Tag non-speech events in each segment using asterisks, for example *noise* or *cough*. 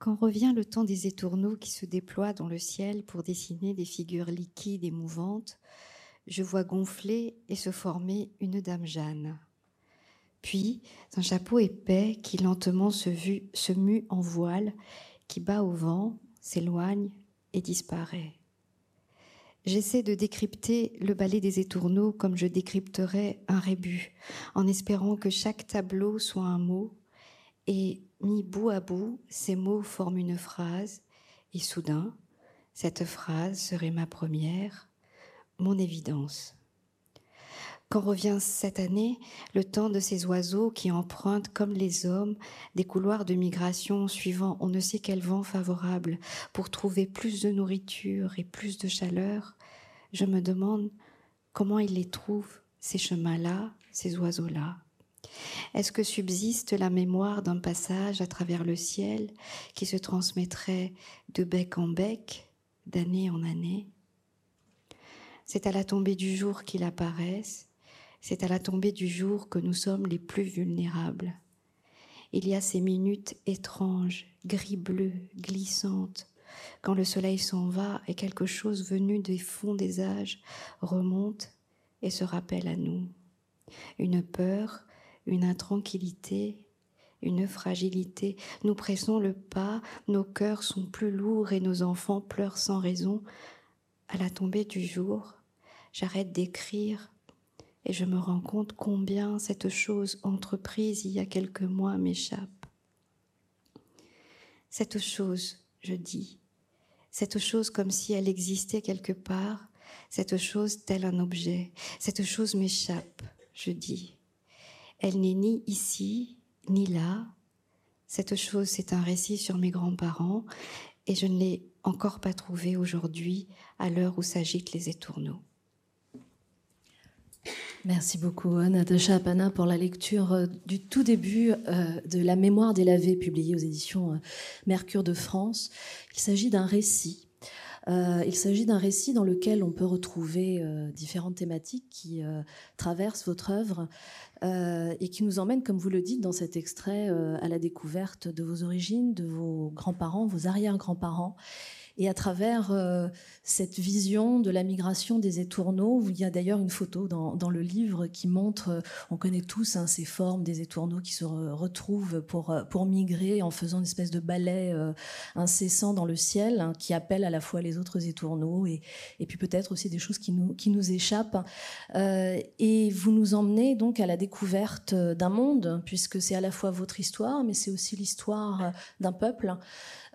Quand revient le temps des étourneaux qui se déploient dans le ciel pour dessiner des figures liquides et mouvantes, je vois gonfler et se former une dame Jeanne. Puis un chapeau épais qui lentement se, mue en voile, qui bat au vent, s'éloigne et disparaît. J'essaie de décrypter le ballet des étourneaux comme je décrypterais un rébut, en espérant que chaque tableau soit un mot, et mis bout à bout, ces mots forment une phrase, et soudain, cette phrase serait ma première, mon évidence. Quand revient cette année le temps de ces oiseaux qui empruntent, comme les hommes, des couloirs de migration suivant on ne sait quel vent favorable pour trouver plus de nourriture et plus de chaleur, je me demande comment ils les trouvent, ces chemins-là, ces oiseaux-là. Est-ce que subsiste la mémoire d'un passage à travers le ciel qui se transmettrait de bec en bec, d'année en année? C'est à la tombée du jour qu'ils apparaissent, c'est à la tombée du jour que nous sommes les plus vulnérables. Il y a ces minutes étranges, gris-bleu, glissantes, quand le soleil s'en va et quelque chose venu des fonds des âges remonte et se rappelle à nous. Une peur, une intranquillité, une fragilité. Nous pressons le pas, nos cœurs sont plus lourds et nos enfants pleurent sans raison. À la tombée du jour, j'arrête d'écrire et je me rends compte combien cette chose entreprise il y a quelques mois m'échappe. Cette chose, je dis, cette chose comme si elle existait quelque part, cette chose tel un objet, cette chose m'échappe, je dis. Elle n'est ni ici, ni là. Cette chose, c'est un récit sur mes grands-parents, et je ne l'ai encore pas trouvé aujourd'hui, à l'heure où s'agitent les étourneaux. Merci beaucoup, Natacha Apana, pour la lecture euh, du tout début euh, de La mémoire des lavés, publiée aux éditions euh, Mercure de France. Il s'agit d'un récit. Il s'agit d'un récit dans lequel on peut retrouver différentes thématiques qui traversent votre œuvre et qui nous emmènent, comme vous le dites dans cet extrait, à la découverte de vos origines, de vos grands-parents, vos arrière-grands-parents et à travers euh, cette vision de la migration des étourneaux, il y a d'ailleurs une photo dans, le livre qui montre, euh, on connaît tous hein, ces formes des étourneaux qui se retrouvent pour, euh, pour migrer en faisant une espèce de ballet incessant dans le ciel, hein, qui appelle à la fois les autres étourneaux et, puis peut-être aussi des choses qui nous, qui nous échappent. et vous nous emmenez donc à la découverte d'un monde, puisque c'est à la fois votre histoire, mais c'est aussi l'histoire d'un peuple.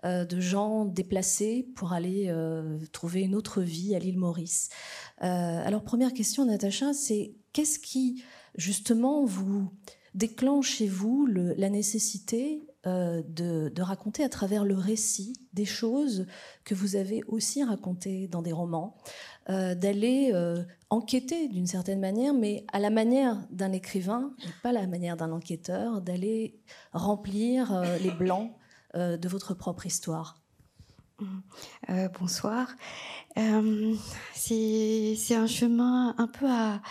Euh, de gens déplacés pour aller euh, trouver une autre vie à l'île Maurice. Euh, alors première question, Natacha, c'est qu'est-ce qui justement vous déclenche chez vous la nécessité de, raconter à travers le récit des choses que vous avez aussi racontées dans des romans, d'aller enquêter d'une certaine manière, mais à la manière d'un écrivain, pas à la manière d'un enquêteur, d'aller remplir les blancs euh, de votre propre histoire euh, bonsoir. Euh, c'est un chemin un peu à,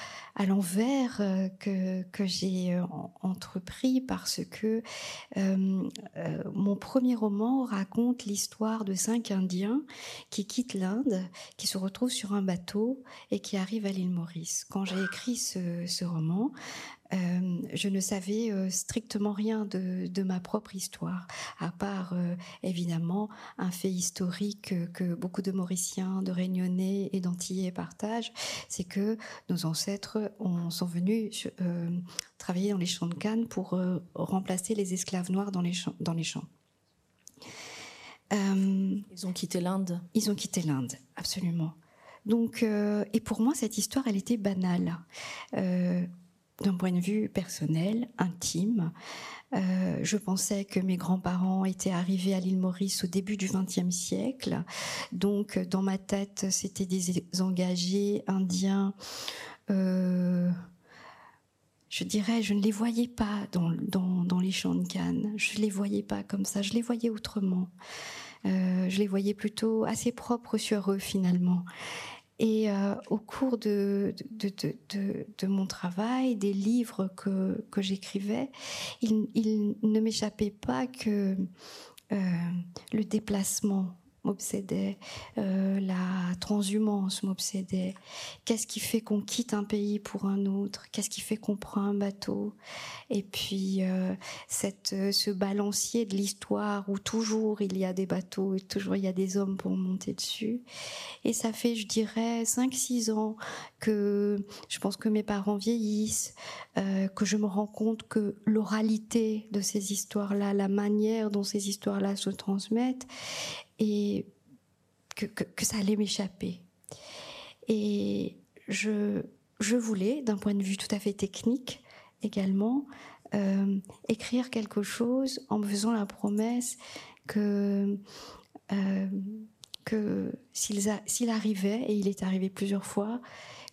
l'envers que, j'ai entrepris parce que mon premier roman raconte l'histoire de cinq Indiens qui quittent l'Inde, qui se retrouvent sur un bateau et qui arrivent à l'île Maurice. Quand j'ai écrit ce roman, euh, je ne savais euh, strictement rien de, ma propre histoire, à part euh, évidemment un fait historique que beaucoup de Mauriciens, de Réunionnais et d'Antillais partagent, c'est que nos ancêtres sont venus travailler dans les champs de canne pour remplacer les esclaves noirs dans les champs. Dans les champs. ils ont quitté l'Inde. Ils ont quitté l'Inde, absolument. Donc, et pour moi, cette histoire, elle était banale d'un point de vue personnel, intime. Euh, je pensais que mes grands-parents étaient arrivés à l'île Maurice au début du XXe siècle. Donc, dans ma tête, c'était des engagés indiens. Euh, je dirais, je ne les voyais pas dans, les champs de Cannes. Je ne les voyais pas comme ça. Je les voyais autrement. Euh, je les voyais plutôt assez propres sur eux finalement. Et euh, au cours de, mon travail, des livres que, j'écrivais, il, il, ne m'échappait pas que euh, le déplacement m'obsédait, euh, la transhumance m'obsédait. Qu'est-ce qui fait qu'on quitte un pays pour un autre? Qu'est-ce qui fait qu'on prend un bateau? Et puis euh, cette, euh, ce balancier de l'histoire où toujours il y a des bateaux et toujours il y a des hommes pour monter dessus. Et ça fait, je dirais, 5-6 ans je pense que mes parents vieillissent, que je me rends compte que l'oralité de ces histoires-là, la manière dont ces histoires-là se transmettent, et que, ça allait m'échapper. Et je, je voulais, d'un point de vue tout à fait technique également, euh, écrire quelque chose en me faisant la promesse que, euh, que s'il arrivait, et il est arrivé plusieurs fois,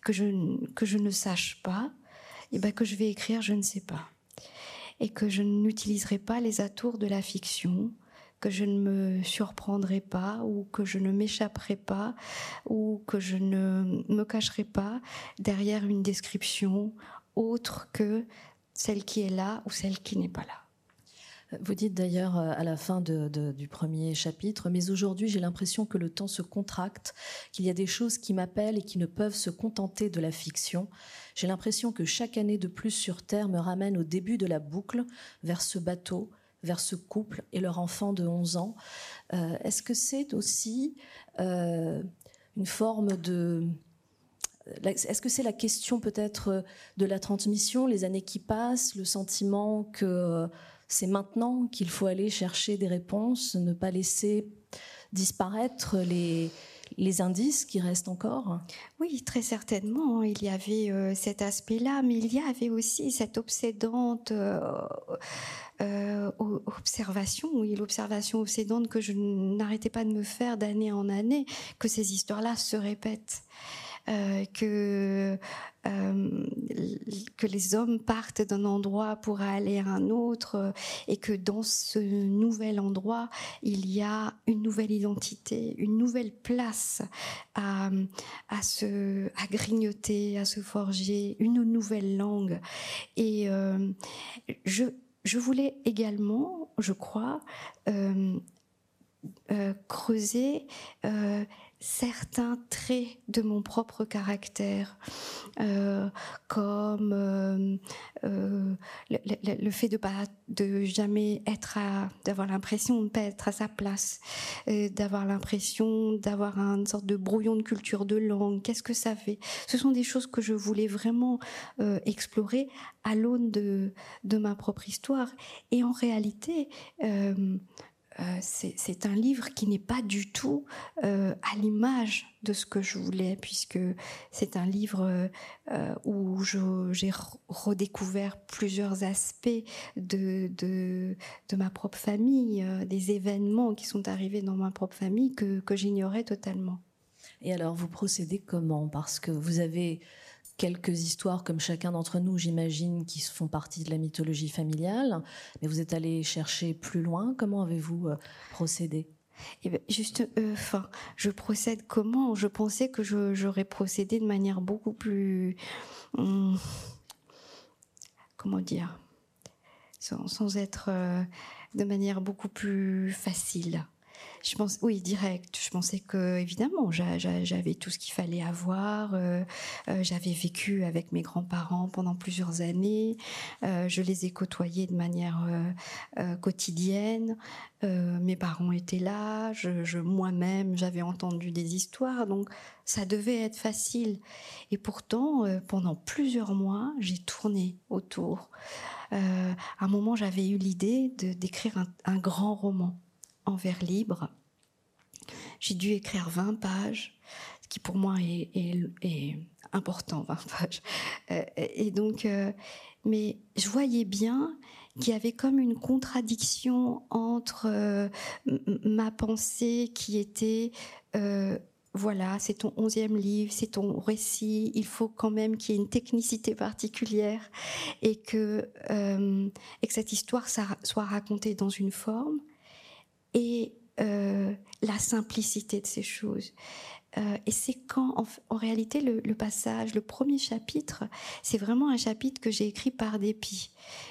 que je, que je ne sache pas, et eh ben que je vais écrire je ne sais pas. Et que je n'utiliserai pas les atours de la fiction, que je ne me surprendrai pas ou que je ne m'échapperai pas ou que je ne me cacherai pas derrière une description autre que celle qui est là ou celle qui n'est pas là. Vous dites d'ailleurs euh, à la fin du premier chapitre, mais aujourd'hui j'ai l'impression que le temps se contracte, qu'il y a des choses qui m'appellent et qui ne peuvent se contenter de la fiction. J'ai l'impression que chaque année de plus sur Terre me ramène au début de la boucle, vers ce bateau, vers ce couple et leur enfant de 11 ans. Euh, est-ce que c'est aussi euh, une forme de... Est-ce que c'est la question peut-être de la transmission, les années qui passent, le sentiment que c'est maintenant qu'il faut aller chercher des réponses, ne pas laisser disparaître les, indices qui restent encore Oui, très certainement. Il y avait euh, cet aspect-là, mais il y avait aussi cette obsédante euh, observation, oui, l'observation obsédante que je n'arrêtais pas de me faire d'année en année, que ces histoires-là se répètent. Euh, que euh, que les hommes partent d'un endroit pour aller à un autre euh, et que dans ce nouvel endroit il y a une nouvelle identité, une nouvelle place à, à se à grignoter, à se forger, une nouvelle langue. Et je je voulais également, je crois, creuser certains traits de mon propre caractère, euh, comme euh, euh, le, fait de pas de jamais être à, d'avoir l'impression de ne pas être à sa place, d'avoir l'impression d'avoir une sorte de brouillon de culture de langue. Qu'est-ce que ça fait? Ce sont des choses que je voulais vraiment explorer à l'aune de, de ma propre histoire. Et en réalité, euh, c'est un livre qui n'est pas du tout euh, à l'image de ce que je voulais, puisque c'est un livre euh, où j'ai redécouvert plusieurs aspects de, de, ma propre famille, des événements qui sont arrivés dans ma propre famille que j'ignorais totalement. Et alors, vous procédez comment? Parce que vous avez quelques histoires, comme chacun d'entre nous, j'imagine, qui font partie de la mythologie familiale. Mais vous êtes allé chercher plus loin. Comment avez-vous euh, procédé? Eh bien, juste, euh, enfin, je procède comment? Je pensais que j'aurais procédé de manière beaucoup plus, hum, comment dire, sans, sans être euh, de manière beaucoup plus facile. Oui, direct. Je pensais que, évidemment, j'avais tout ce qu'il fallait avoir. Euh, euh, j'avais vécu avec mes grands-parents pendant plusieurs années. Euh, je les ai côtoyés de manière quotidienne. mes parents étaient là. Moi-même, j'avais entendu des histoires. Donc, ça devait être facile. Et pourtant, pendant plusieurs mois, j'ai tourné autour. à un moment, j'avais eu l'idée d'écrire un grand roman en vers libre. J'ai dû écrire 20 pages, ce qui pour moi est, important, 20 *laughs* pages. Euh, et donc, euh, mais je voyais bien qu'il y avait comme une contradiction entre euh, ma pensée qui était voilà, c'est ton onzième livre, c'est ton récit, il faut quand même qu'il y ait une technicité particulière et que cette histoire soit racontée dans une forme et euh, la simplicité de ces choses. Euh, et c'est quand, en, réalité, le, passage, le premier chapitre, c'est vraiment un chapitre que j'ai écrit par dépit.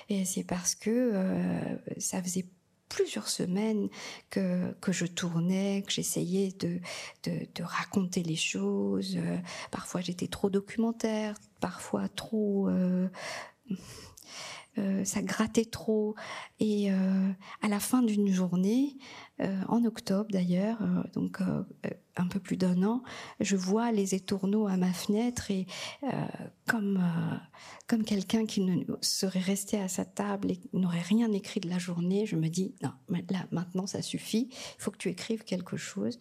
Et c'est parce que euh, ça faisait plusieurs semaines que, que je tournais, que j'essayais de, de, raconter les choses. Parfois j'étais trop documentaire, parfois trop... ça grattait trop. Et euh, à la fin d'une journée, euh, en octobre d'ailleurs, donc un peu plus d'un an, je vois les étourneaux à ma fenêtre et comme comme quelqu'un qui serait resté à sa table et n'aurait rien écrit de la journée, je me dis non, là maintenant ça suffit, il faut que tu écrives quelque chose.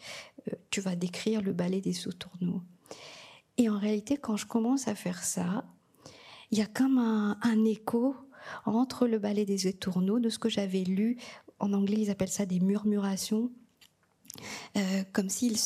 tu vas décrire le ballet des étourneaux. Et en réalité, quand je commence à faire ça, il y a comme un écho entre le ballet des étourneaux, de ce que j'avais lu, en anglais ils appellent ça des murmurations, euh, comme s'il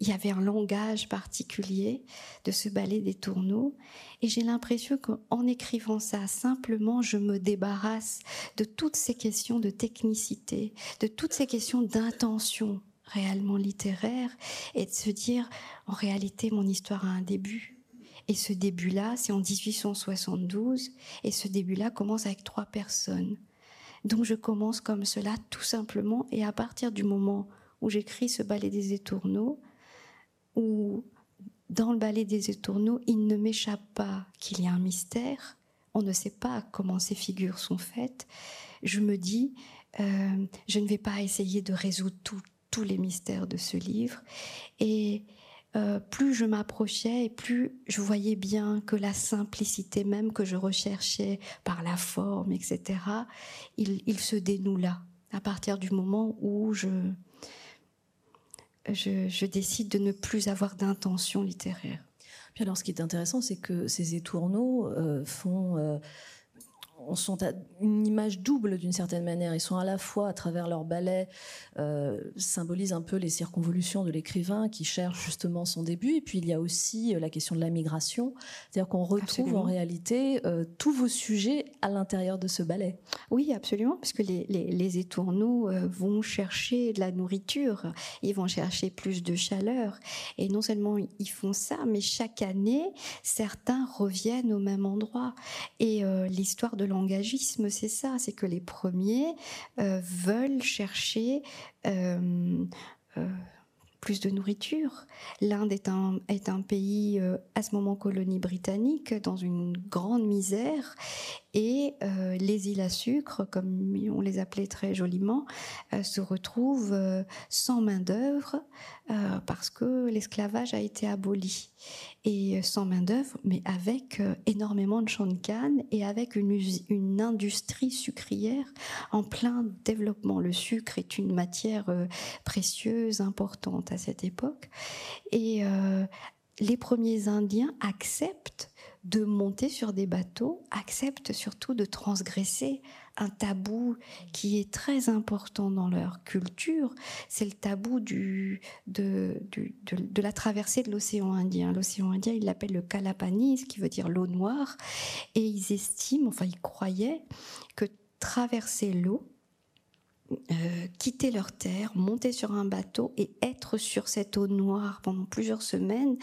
il y avait un langage particulier de ce ballet des tourneaux. Et j'ai l'impression qu'en écrivant ça, simplement, je me débarrasse de toutes ces questions de technicité, de toutes ces questions d'intention réellement littéraire, et de se dire, en réalité, mon histoire a un début, et ce début-là, c'est en 1872, et ce début-là commence avec trois personnes. Donc je commence comme cela, tout simplement, et à partir du moment où j'écris ce ballet des étourneaux, où dans le ballet des étourneaux, il ne m'échappe pas qu'il y a un mystère, on ne sait pas comment ces figures sont faites, je me dis, euh, je ne vais pas essayer de résoudre tous les mystères de ce livre, et euh, plus je m'approchais et plus je voyais bien que la simplicité même que je recherchais par la forme, etc., il, se dénoue là, à partir du moment où je, je, décide de ne plus avoir d'intention littéraire. Alors, ce qui est intéressant, c'est que ces étourneaux euh, font euh, sont une image double d'une certaine manière. Ils sont à la fois, à travers leur ballet, euh, symbolisent un peu les circonvolutions de l'écrivain qui cherche justement son début. Et puis il y a aussi euh, la question de la migration, c'est-à-dire qu'on retrouve en réalité euh, tous vos sujets à l'intérieur de ce ballet. Oui, absolument, parce que les, les, étourneaux vont chercher de la nourriture, ils vont chercher plus de chaleur. Et non seulement ils font ça, mais chaque année, certains reviennent au même endroit. Et l'histoire de l'engagisme, c'est ça, c'est que les premiers euh, veulent chercher euh, euh, plus de nourriture. L'Inde est un, est un pays, à ce moment colonie britannique, dans une grande misère, et les îles à sucre, comme on les appelait très joliment, se retrouvent sans main-d'œuvre parce que l'esclavage a été aboli et sans main d'œuvre, mais avec euh, énormément de champs de canne et avec une, industrie sucrière en plein développement. Le sucre est une matière euh, précieuse, importante à cette époque, et euh, les premiers Indiens acceptent de monter sur des bateaux, acceptent surtout de transgresser un tabou qui est très important dans leur culture, c'est le tabou de, la traversée de l'océan Indien. L'océan Indien, ils l'appellent le Kalapani, ce qui veut dire l'eau noire, et ils estiment, enfin ils croyaient, que traverser l'eau, euh, quitter leur terre, monter sur un bateau et être sur cette eau noire pendant plusieurs semaines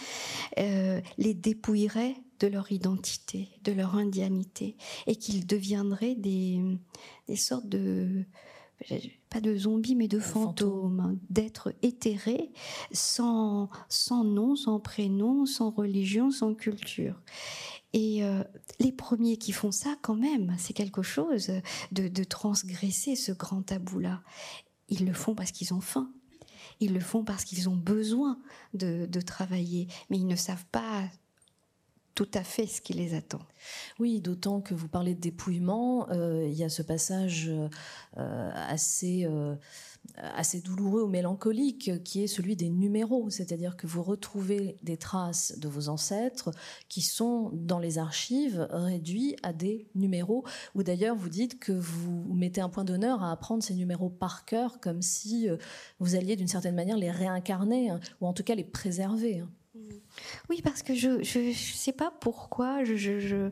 euh, les dépouillerait de leur identité, de leur indianité, et qu'ils deviendraient des, des sortes de pas de zombies mais de fantômes, d'êtres éthérés sans, sans nom, sans prénom, sans religion, sans culture. Et euh, les premiers qui font ça, quand même, c'est quelque chose de, de transgresser ce grand tabou-là. Ils le font parce qu'ils ont faim. Ils le font parce qu'ils ont besoin de, de travailler, mais ils ne savent pas tout à fait ce qui les attend. Oui, d'autant que vous parlez de dépouillement, euh, il y a ce passage euh, assez, euh, assez douloureux ou mélancolique qui est celui des numéros, c'est-à-dire que vous retrouvez des traces de vos ancêtres qui sont dans les archives réduits à des numéros, ou d'ailleurs vous dites que vous mettez un point d'honneur à apprendre ces numéros par cœur comme si vous alliez d'une certaine manière les réincarner, hein, ou en tout cas les préserver. Hein. Oui, parce que je ne sais pas pourquoi je je, je,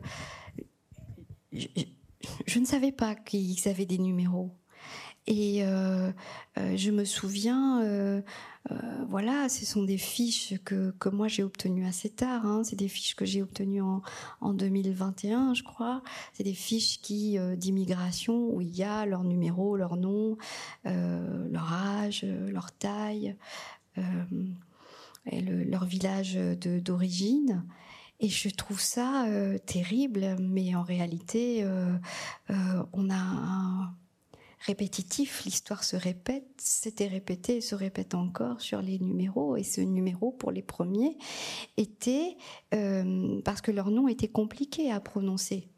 je, ne savais pas qu'ils avaient des numéros. Et je me souviens euh, voilà, ce sont des fiches que, que moi j'ai obtenues assez tard. Hein. C'est des fiches que j'ai obtenues en, en 2021, je crois. C'est des fiches qui euh, d'immigration où il y a leur numéro, leur nom, euh, leur âge, leur taille, leur village d'origine. Et je trouve ça terrible, mais en réalité, on a un répétitif, l'histoire se répète, s'était répété et se répète encore sur les numéros. Et ce numéro, pour les premiers, était, euh, parce que leur nom était compliqué à prononcer,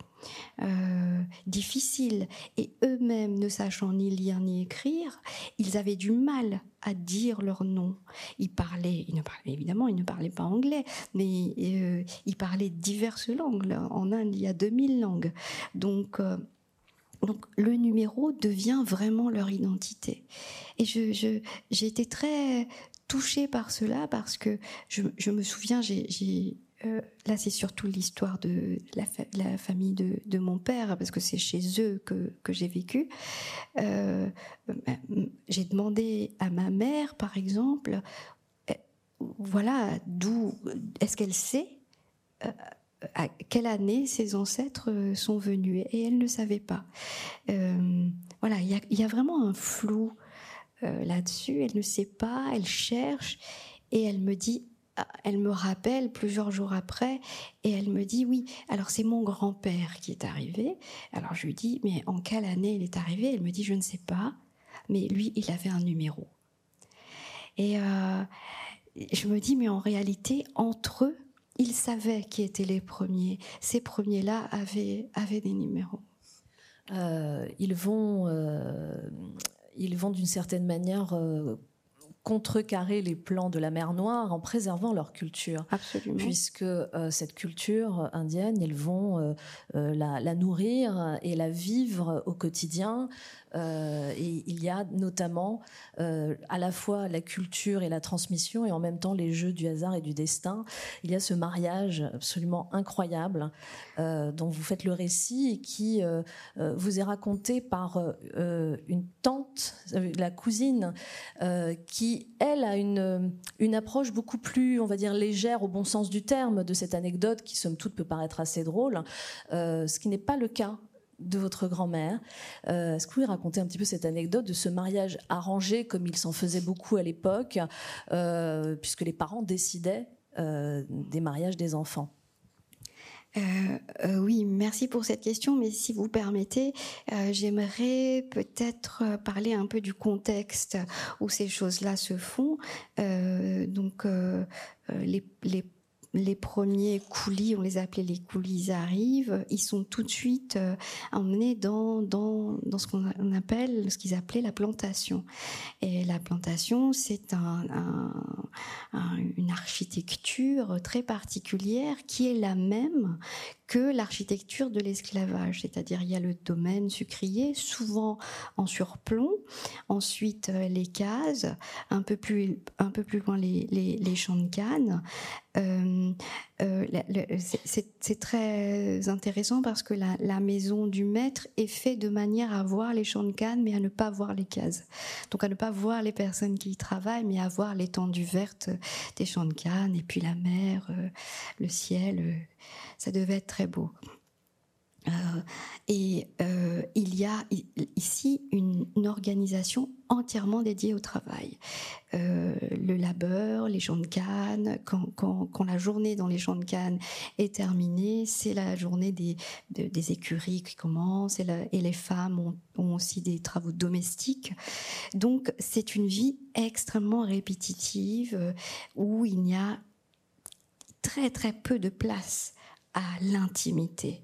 euh, difficile, et eux-mêmes ne sachant ni lire ni écrire, ils avaient du mal à dire leur nom. Ils parlaient, ne évidemment, ils ne parlaient pas anglais, mais euh, ils parlaient diverses langues. En Inde, il y a 2000 langues. Donc, donc le numéro devient vraiment leur identité. Et je, j'ai été très touchée par cela parce que je, me souviens, j'ai, euh, là c'est surtout l'histoire de la, famille de, mon père parce que c'est chez eux que, j'ai vécu. Euh, j'ai demandé à ma mère, par exemple, euh, voilà, d'où est-ce qu'elle sait à quelle année ses ancêtres sont venus? Et elle ne savait pas. Voilà, il y, a, vraiment un flou là-dessus. Elle ne sait pas, elle cherche et elle me dit, elle me rappelle plusieurs jours après et elle me dit oui. Alors c'est mon grand-père qui est arrivé. Alors je lui dis mais en quelle année il est arrivé? Elle me dit je ne sais pas, mais lui il avait un numéro. Et je me dis mais en réalité entre eux ils savaient qui étaient les premiers. Ces premiers-là avaient, avaient des numéros. Euh, ils vont, euh, vont d'une certaine manière euh, contrecarrer les plans de la mer Noire en préservant leur culture. Absolument. Puisque cette culture indienne, ils vont la, la, nourrir et la vivre au quotidien euh, et il y a notamment euh, à la fois la culture et la transmission et en même temps les jeux du hasard et du destin. Il y a ce mariage absolument incroyable euh, dont vous faites le récit et qui vous est raconté par une tante, la cousine, qui, elle, a une, une approche beaucoup plus, on va dire, légère au bon sens du terme de cette anecdote qui, somme toute, peut paraître assez drôle, ce qui n'est pas le cas de votre grand-mère. Euh, est-ce que vous pouvez raconter un petit peu cette anecdote de ce mariage arrangé, comme il s'en faisait beaucoup à l'époque, euh, puisque les parents décidaient euh, des mariages des enfants? Oui, merci pour cette question, mais si vous permettez, j'aimerais peut-être parler un peu du contexte où ces choses-là se font. donc, les, les les premiers coulis, on les appelait les coulis, arrivent, ils sont tout de suite euh, emmenés dans, dans, dans ce qu'on appelle, ce qu'ils appelaient la plantation. Et la plantation, c'est un, une architecture très particulière qui est la même que l'architecture de l'esclavage, c'est-à-dire il y a le domaine sucrier, souvent en surplomb, ensuite euh, les cases, un peu plus, un loin les, les, champs de canne. Euh, euh, c'est très intéressant parce que la, la, maison du maître est faite de manière à voir les champs de canne, mais à ne pas voir les cases. Donc à ne pas voir les personnes qui y travaillent, mais à voir l'étendue verte des champs de canne, et puis la mer, le ciel ça devait être très beau. Euh, et euh, il y a ici une, organisation entièrement dédiée au travail. Euh, le labeur, les champs de canne, quand, la journée dans les champs de canne est terminée, c'est la journée des, écuries qui commence et, et les femmes ont, ont, aussi des travaux domestiques. Donc c'est une vie extrêmement répétitive où il n'y a très très peu de place à l'intimité.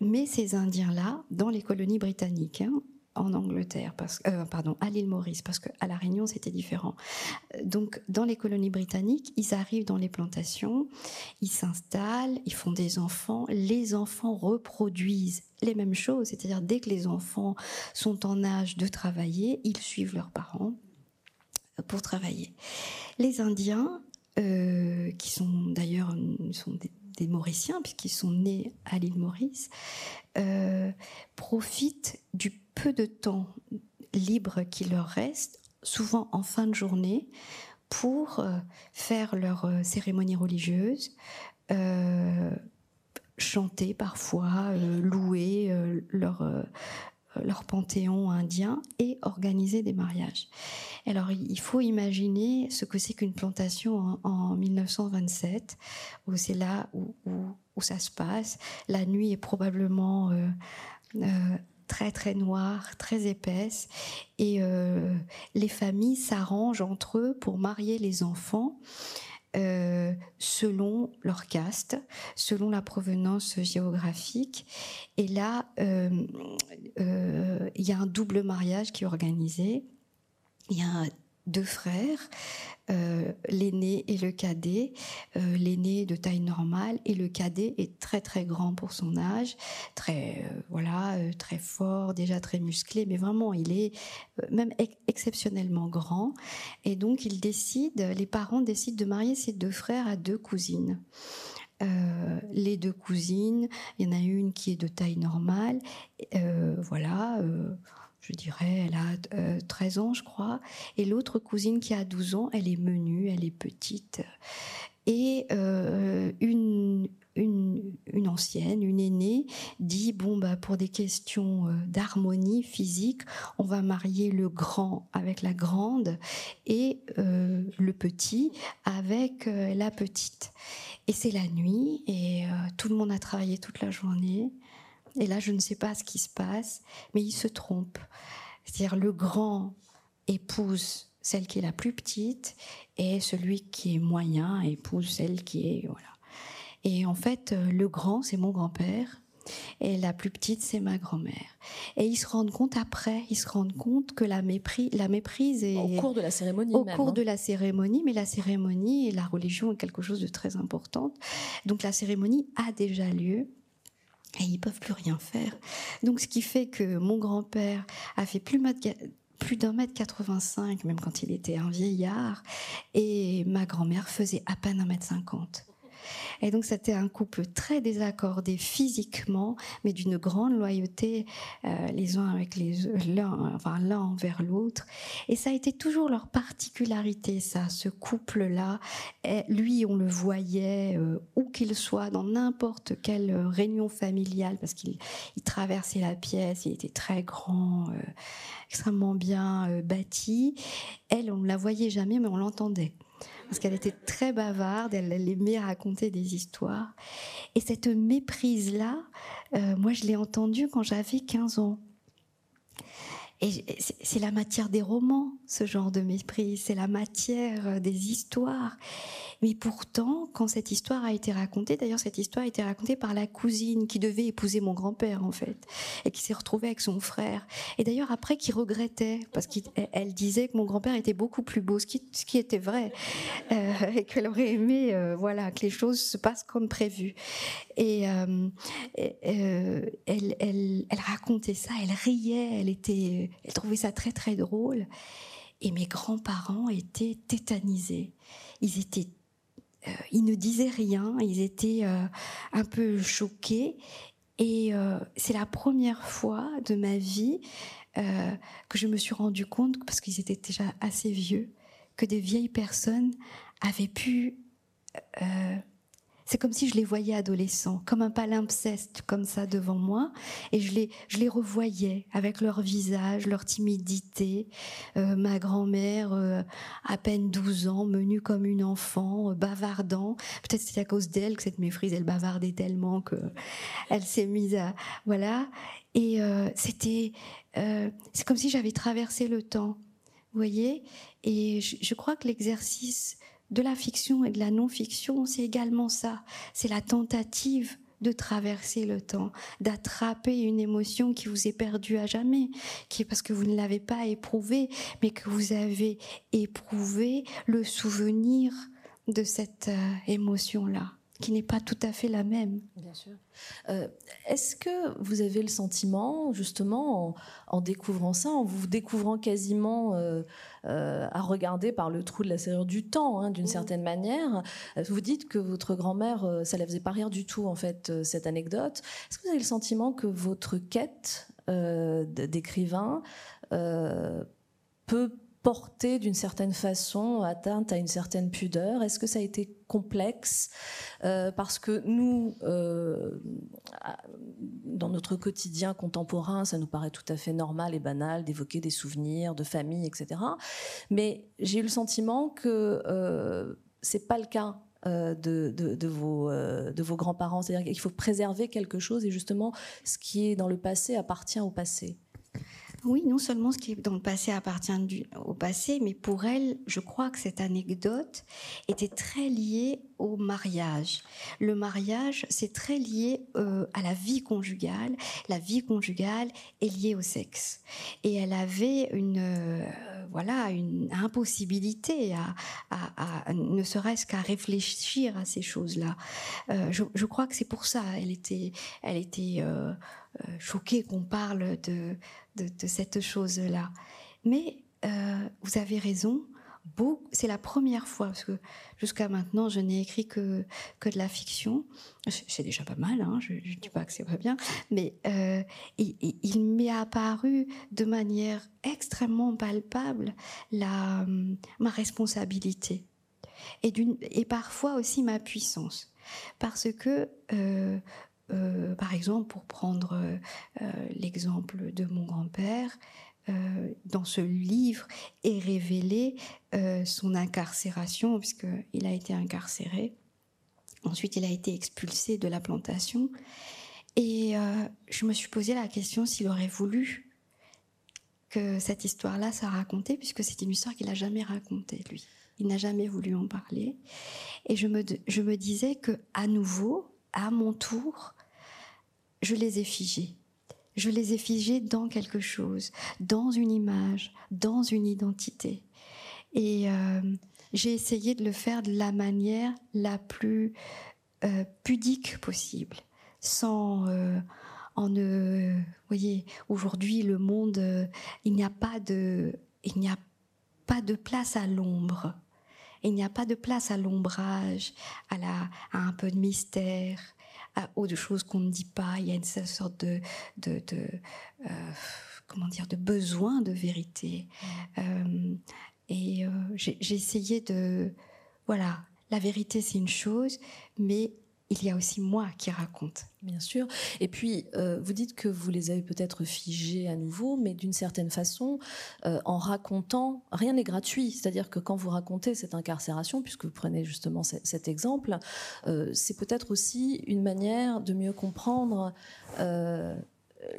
Mais ces Indiens-là, dans les colonies britanniques, hein, en Angleterre, parce, euh, pardon, à l'île Maurice, parce qu'à La Réunion, c'était différent. Donc, dans les colonies britanniques, ils arrivent dans les plantations, ils s'installent, ils font des enfants, les enfants reproduisent les mêmes choses, c'est-à-dire dès que les enfants sont en âge de travailler, ils suivent leurs parents pour travailler. Les Indiens, euh, qui sont d'ailleurs sont des des Mauriciens, puisqu'ils sont nés à l'île Maurice, euh, profitent du peu de temps libre qui leur reste, souvent en fin de journée, pour euh, faire leur euh, cérémonie religieuse, chanter parfois, louer leur, leur panthéon indien et organiser des mariages. Alors il faut imaginer ce que c'est qu'une plantation en, 1927, où c'est là où, ça se passe. La nuit est probablement euh, euh, très très noire, très épaisse, et euh, les familles s'arrangent entre eux pour marier les enfants. Selon leur caste, selon la provenance géographique. Et là, il y a un double mariage qui est organisé. Il y a deux frères, euh, l'aîné et le cadet. Euh, l'aîné de taille normale et le cadet est très très grand pour son âge, très euh, voilà, très fort, déjà très musclé, mais vraiment il est même exceptionnellement grand. Et donc ils décident, les parents décident de marier ces deux frères à deux cousines. les deux cousines, il y en a une qui est de taille normale, voilà je dirais, elle a 13 euh, ans, je crois. Et l'autre cousine qui a 12 ans, elle est menue, elle est petite. Et euh, une, une, ancienne, une aînée, dit bon bah pour des questions euh, d'harmonie physique, on va marier le grand avec la grande et le petit avec la petite. Et c'est la nuit et tout le monde a travaillé toute la journée. Et là, je ne sais pas ce qui se passe, mais il se trompe. C'est-à-dire le grand épouse celle qui est la plus petite et celui qui est moyen épouse celle qui est voilà. Et en fait, le grand c'est mon grand-père et la plus petite c'est ma grand-mère. Et ils se rendent compte après, ils se rendent compte que la méprise, la méprise est au cours de la cérémonie. Au cours hein. de la cérémonie, mais la cérémonie et la religion est quelque chose de très important. Donc la cérémonie a déjà lieu et ils peuvent plus rien faire. Donc, ce qui fait que mon grand-père a fait plus, plus d'un mètre 85, même quand il était un vieillard, et ma grand-mère faisait à peine un mètre 50. Et donc c'était un couple très désaccordé physiquement, mais d'une grande loyauté euh, les uns avec les l'un, enfin l'un envers l'autre. Et ça a été toujours leur particularité, ça, ce couple-là. Lui, on le voyait euh, où qu'il soit, dans n'importe quelle réunion familiale, parce qu'il traversait la pièce, il était très grand, euh, extrêmement bien bâti. Elle, on ne la voyait jamais, mais on l'entendait parce qu'elle était très bavarde, elle, aimait raconter des histoires. Et cette méprise-là, euh, moi je l'ai entendue quand j'avais 15 ans. Et c'est la matière des romans, ce genre de méprise, c'est la matière des histoires. Mais pourtant, quand cette histoire a été racontée, d'ailleurs cette histoire a été racontée par la cousine qui devait épouser mon grand-père en fait, et qui s'est retrouvée avec son frère. Et d'ailleurs après qui regrettait, parce qu'elle disait que mon grand-père était beaucoup plus beau, ce qui, était vrai, euh, *laughs* et qu'elle aurait aimé euh, voilà, que les choses se passent comme prévu. Et euh, euh, elle racontait ça, elle riait, elle, était, elle trouvait ça très très drôle. Et mes grands-parents étaient tétanisés. Ils étaient euh, ils ne disaient rien, ils étaient euh, un peu choqués. Et euh, c'est la première fois de ma vie que je me suis rendu compte, parce qu'ils étaient déjà assez vieux, que des vieilles personnes avaient pu c'est comme si je les voyais adolescents, comme un palimpseste comme ça devant moi, et je les, je les revoyais avec leur visage, leur timidité. Euh, ma grand-mère, euh, à peine 12 ans, menue comme une enfant, euh, bavardant. Peut-être c'est à cause d'elle que cette méprise, elle bavardait tellement que elle s'est mise à voilà. Et c'était, c'est comme si j'avais traversé le temps, vous voyez. Et je crois que l'exercice de la fiction et de la non-fiction, c'est également ça. C'est la tentative de traverser le temps, d'attraper une émotion qui vous est perdue à jamais, qui est parce que vous ne l'avez pas éprouvée, mais que vous avez éprouvé le souvenir de cette euh, émotion-là qui n'est pas tout à fait la même. Bien sûr. Euh, est-ce que vous avez le sentiment, justement, en, découvrant ça, en vous découvrant quasiment euh, euh, à regarder par le trou de la serrure du temps, hein, d'une certaine manière, vous dites que votre grand-mère, ça la faisait pas rire du tout, en fait, cette anecdote. Est-ce que vous avez le sentiment que votre quête d'écrivain peut porter d'une certaine façon atteinte à une certaine pudeur Est-ce que ça a été complexe euh, Parce que nous, euh, dans notre quotidien contemporain, ça nous paraît tout à fait normal et banal d'évoquer des souvenirs de famille, etc. Mais j'ai eu le sentiment que euh, c'est pas le cas euh, de, de, vos, de vos grands-parents. C'est-à-dire qu'il faut préserver quelque chose et justement, ce qui est dans le passé appartient au passé. Oui, non seulement ce qui est dans le passé appartient au passé, mais pour elle, je crois que cette anecdote était très liée au mariage. Le mariage, c'est très lié euh, à la vie conjugale. La vie conjugale est liée au sexe. Et elle avait une, euh, voilà, une impossibilité à, ne serait-ce qu'à réfléchir à ces choses-là. Euh, je, crois que c'est pour ça. Elle était, elle était choquée qu'on parle de de, cette chose-là. Mais euh, vous avez raison, c'est la première fois, parce que jusqu'à maintenant, je n'ai écrit que, que de la fiction. C'est déjà pas mal, hein, je ne dis pas que c'est pas bien, mais euh, il, m'est apparu de manière extrêmement palpable la, ma responsabilité et, parfois aussi ma puissance. Parce que euh, euh, par exemple, pour prendre euh, l'exemple de mon grand-père, euh, dans ce livre est révélé son incarcération, puisqu'il a été incarcéré. Ensuite, il a été expulsé de la plantation. Et je me suis posé la question s'il aurait voulu que cette histoire-là soit racontée, puisque c'est une histoire qu'il n'a jamais racontée, lui. Il n'a jamais voulu en parler. Et je me, je me disais que, à nouveau, à mon tour, je les ai figés. Je les ai figés dans quelque chose, dans une image, dans une identité. Et euh, j'ai essayé de le faire de la manière la plus euh, pudique possible, sans euh, en ne, voyez, aujourd'hui le monde, il n'y a pas de, il n'y a pas de place à l'ombre. Il n'y a pas de place à l'ombrage, à, la, à un peu de mystère, à autre chose qu'on ne dit pas. Il y a une sorte de, de, euh, comment dire, de besoin de vérité. Mm. Euh, et euh, j'ai essayé de, voilà, la vérité c'est une chose, mais il y a aussi moi qui raconte. Bien sûr. Et puis, euh, vous dites que vous les avez peut-être figés à nouveau, mais d'une certaine façon, euh, en racontant, rien n'est gratuit. C'est-à-dire que quand vous racontez cette incarcération, puisque vous prenez justement cet exemple, euh, c'est peut-être aussi une manière de mieux comprendre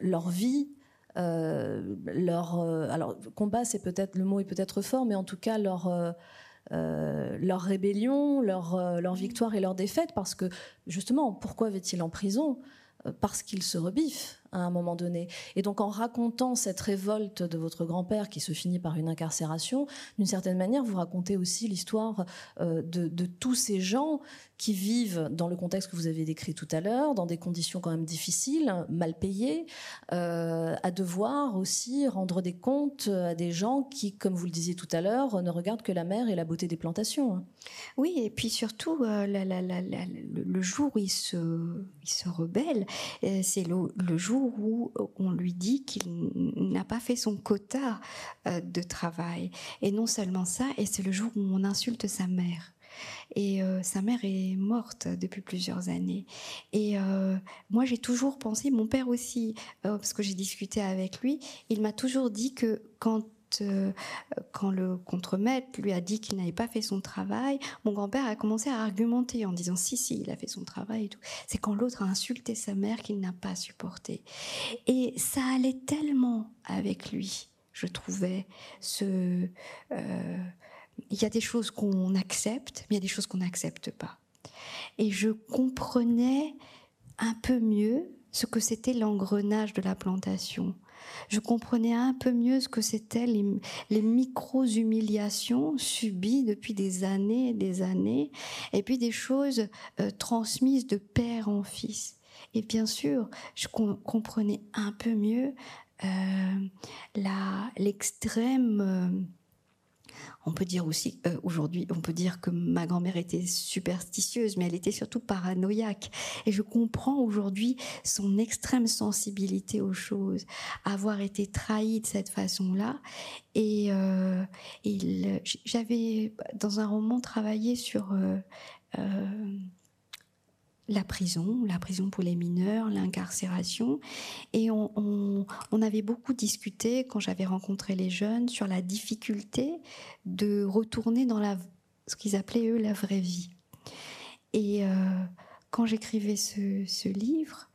leur vie. leur alors combat c'est peut-être le mot est peut-être fort mais en tout cas leur leur rébellion, leur, euh, leur victoire et leur défaite, parce que justement, pourquoi avait-il en prison? Euh, Parce qu'il se rebiffe à un moment donné. Et donc en racontant cette révolte de votre grand-père qui se finit par une incarcération, d'une certaine manière, vous racontez aussi l'histoire de, de, tous ces gens qui vivent dans le contexte que vous avez décrit tout à l'heure, dans des conditions quand même difficiles, mal payées, euh, à devoir aussi rendre des comptes à des gens qui, comme vous le disiez tout à l'heure, ne regardent que la mer et la beauté des plantations. Hein. Oui, et puis surtout, euh, le jour où il se, il se rebelle, euh, c'est le, jour où on lui dit qu'il n'a pas fait son quota de travail. Et non seulement ça, et c'est le jour où on insulte sa mère. Et euh, sa mère est morte depuis plusieurs années. Et euh, moi, j'ai toujours pensé, mon père aussi, euh, parce que j'ai discuté avec lui, il m'a toujours dit que quand quand le contremaître lui a dit qu'il n'avait pas fait son travail, mon grand-père a commencé à argumenter en disant si si il a fait son travail et tout. C'est quand l'autre a insulté sa mère qu'il n'a pas supporté. Et ça allait tellement avec lui, je trouvais ce il y a des choses qu'on accepte, mais il y a des choses qu'on n'accepte pas. Et je comprenais un peu mieux ce que c'était l'engrenage de la plantation. Je comprenais un peu mieux ce que c'était les, les micro-humiliations subies depuis des années et des années, et puis des choses euh, transmises de père en fils. Et bien sûr, je comprenais un peu mieux euh, l'extrême... On peut dire aussi euh, aujourd'hui, on peut dire que ma grand-mère était superstitieuse, mais elle était surtout paranoïaque. Et je comprends aujourd'hui son extrême sensibilité aux choses, avoir été trahie de cette façon-là. Et euh, j'avais dans un roman travaillé sur euh, la prison, la prison pour les mineurs, l'incarcération. Et on, avait beaucoup discuté, quand j'avais rencontré les jeunes, sur la difficulté de retourner dans la, ce qu'ils appelaient, eux, la vraie vie. Et euh, quand j'écrivais ce, ce livre,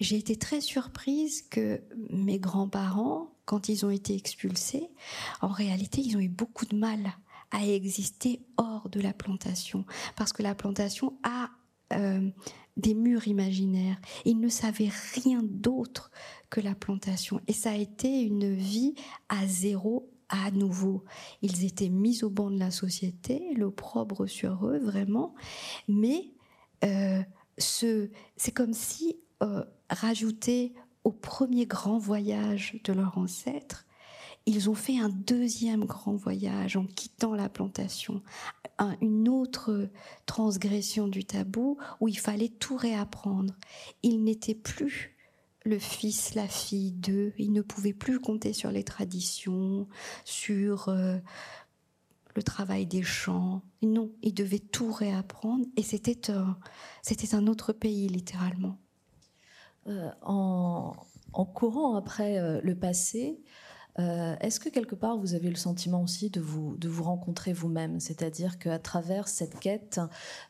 j'ai été très surprise que mes grands-parents, quand ils ont été expulsés, en réalité, ils ont eu beaucoup de mal à exister hors de la plantation, parce que la plantation a euh, des murs imaginaires. Ils ne savaient rien d'autre que la plantation. Et ça a été une vie à zéro à nouveau. Ils étaient mis au banc de la société, l'opprobre sur eux, vraiment. Mais euh, c'est comme si euh, rajouter au premier grand voyage de leur ancêtre, ils ont fait un deuxième grand voyage en quittant la plantation, une autre transgression du tabou où il fallait tout réapprendre. Ils n'étaient plus le fils, la fille d'eux, ils ne pouvaient plus compter sur les traditions, sur euh, le travail des champs. Non, ils devaient tout réapprendre et c'était un, autre pays littéralement. Euh, en, courant après euh, le passé, euh, est-ce que quelque part vous avez le sentiment aussi de vous, de vous rencontrer vous-même? C'est-à-dire qu'à travers cette quête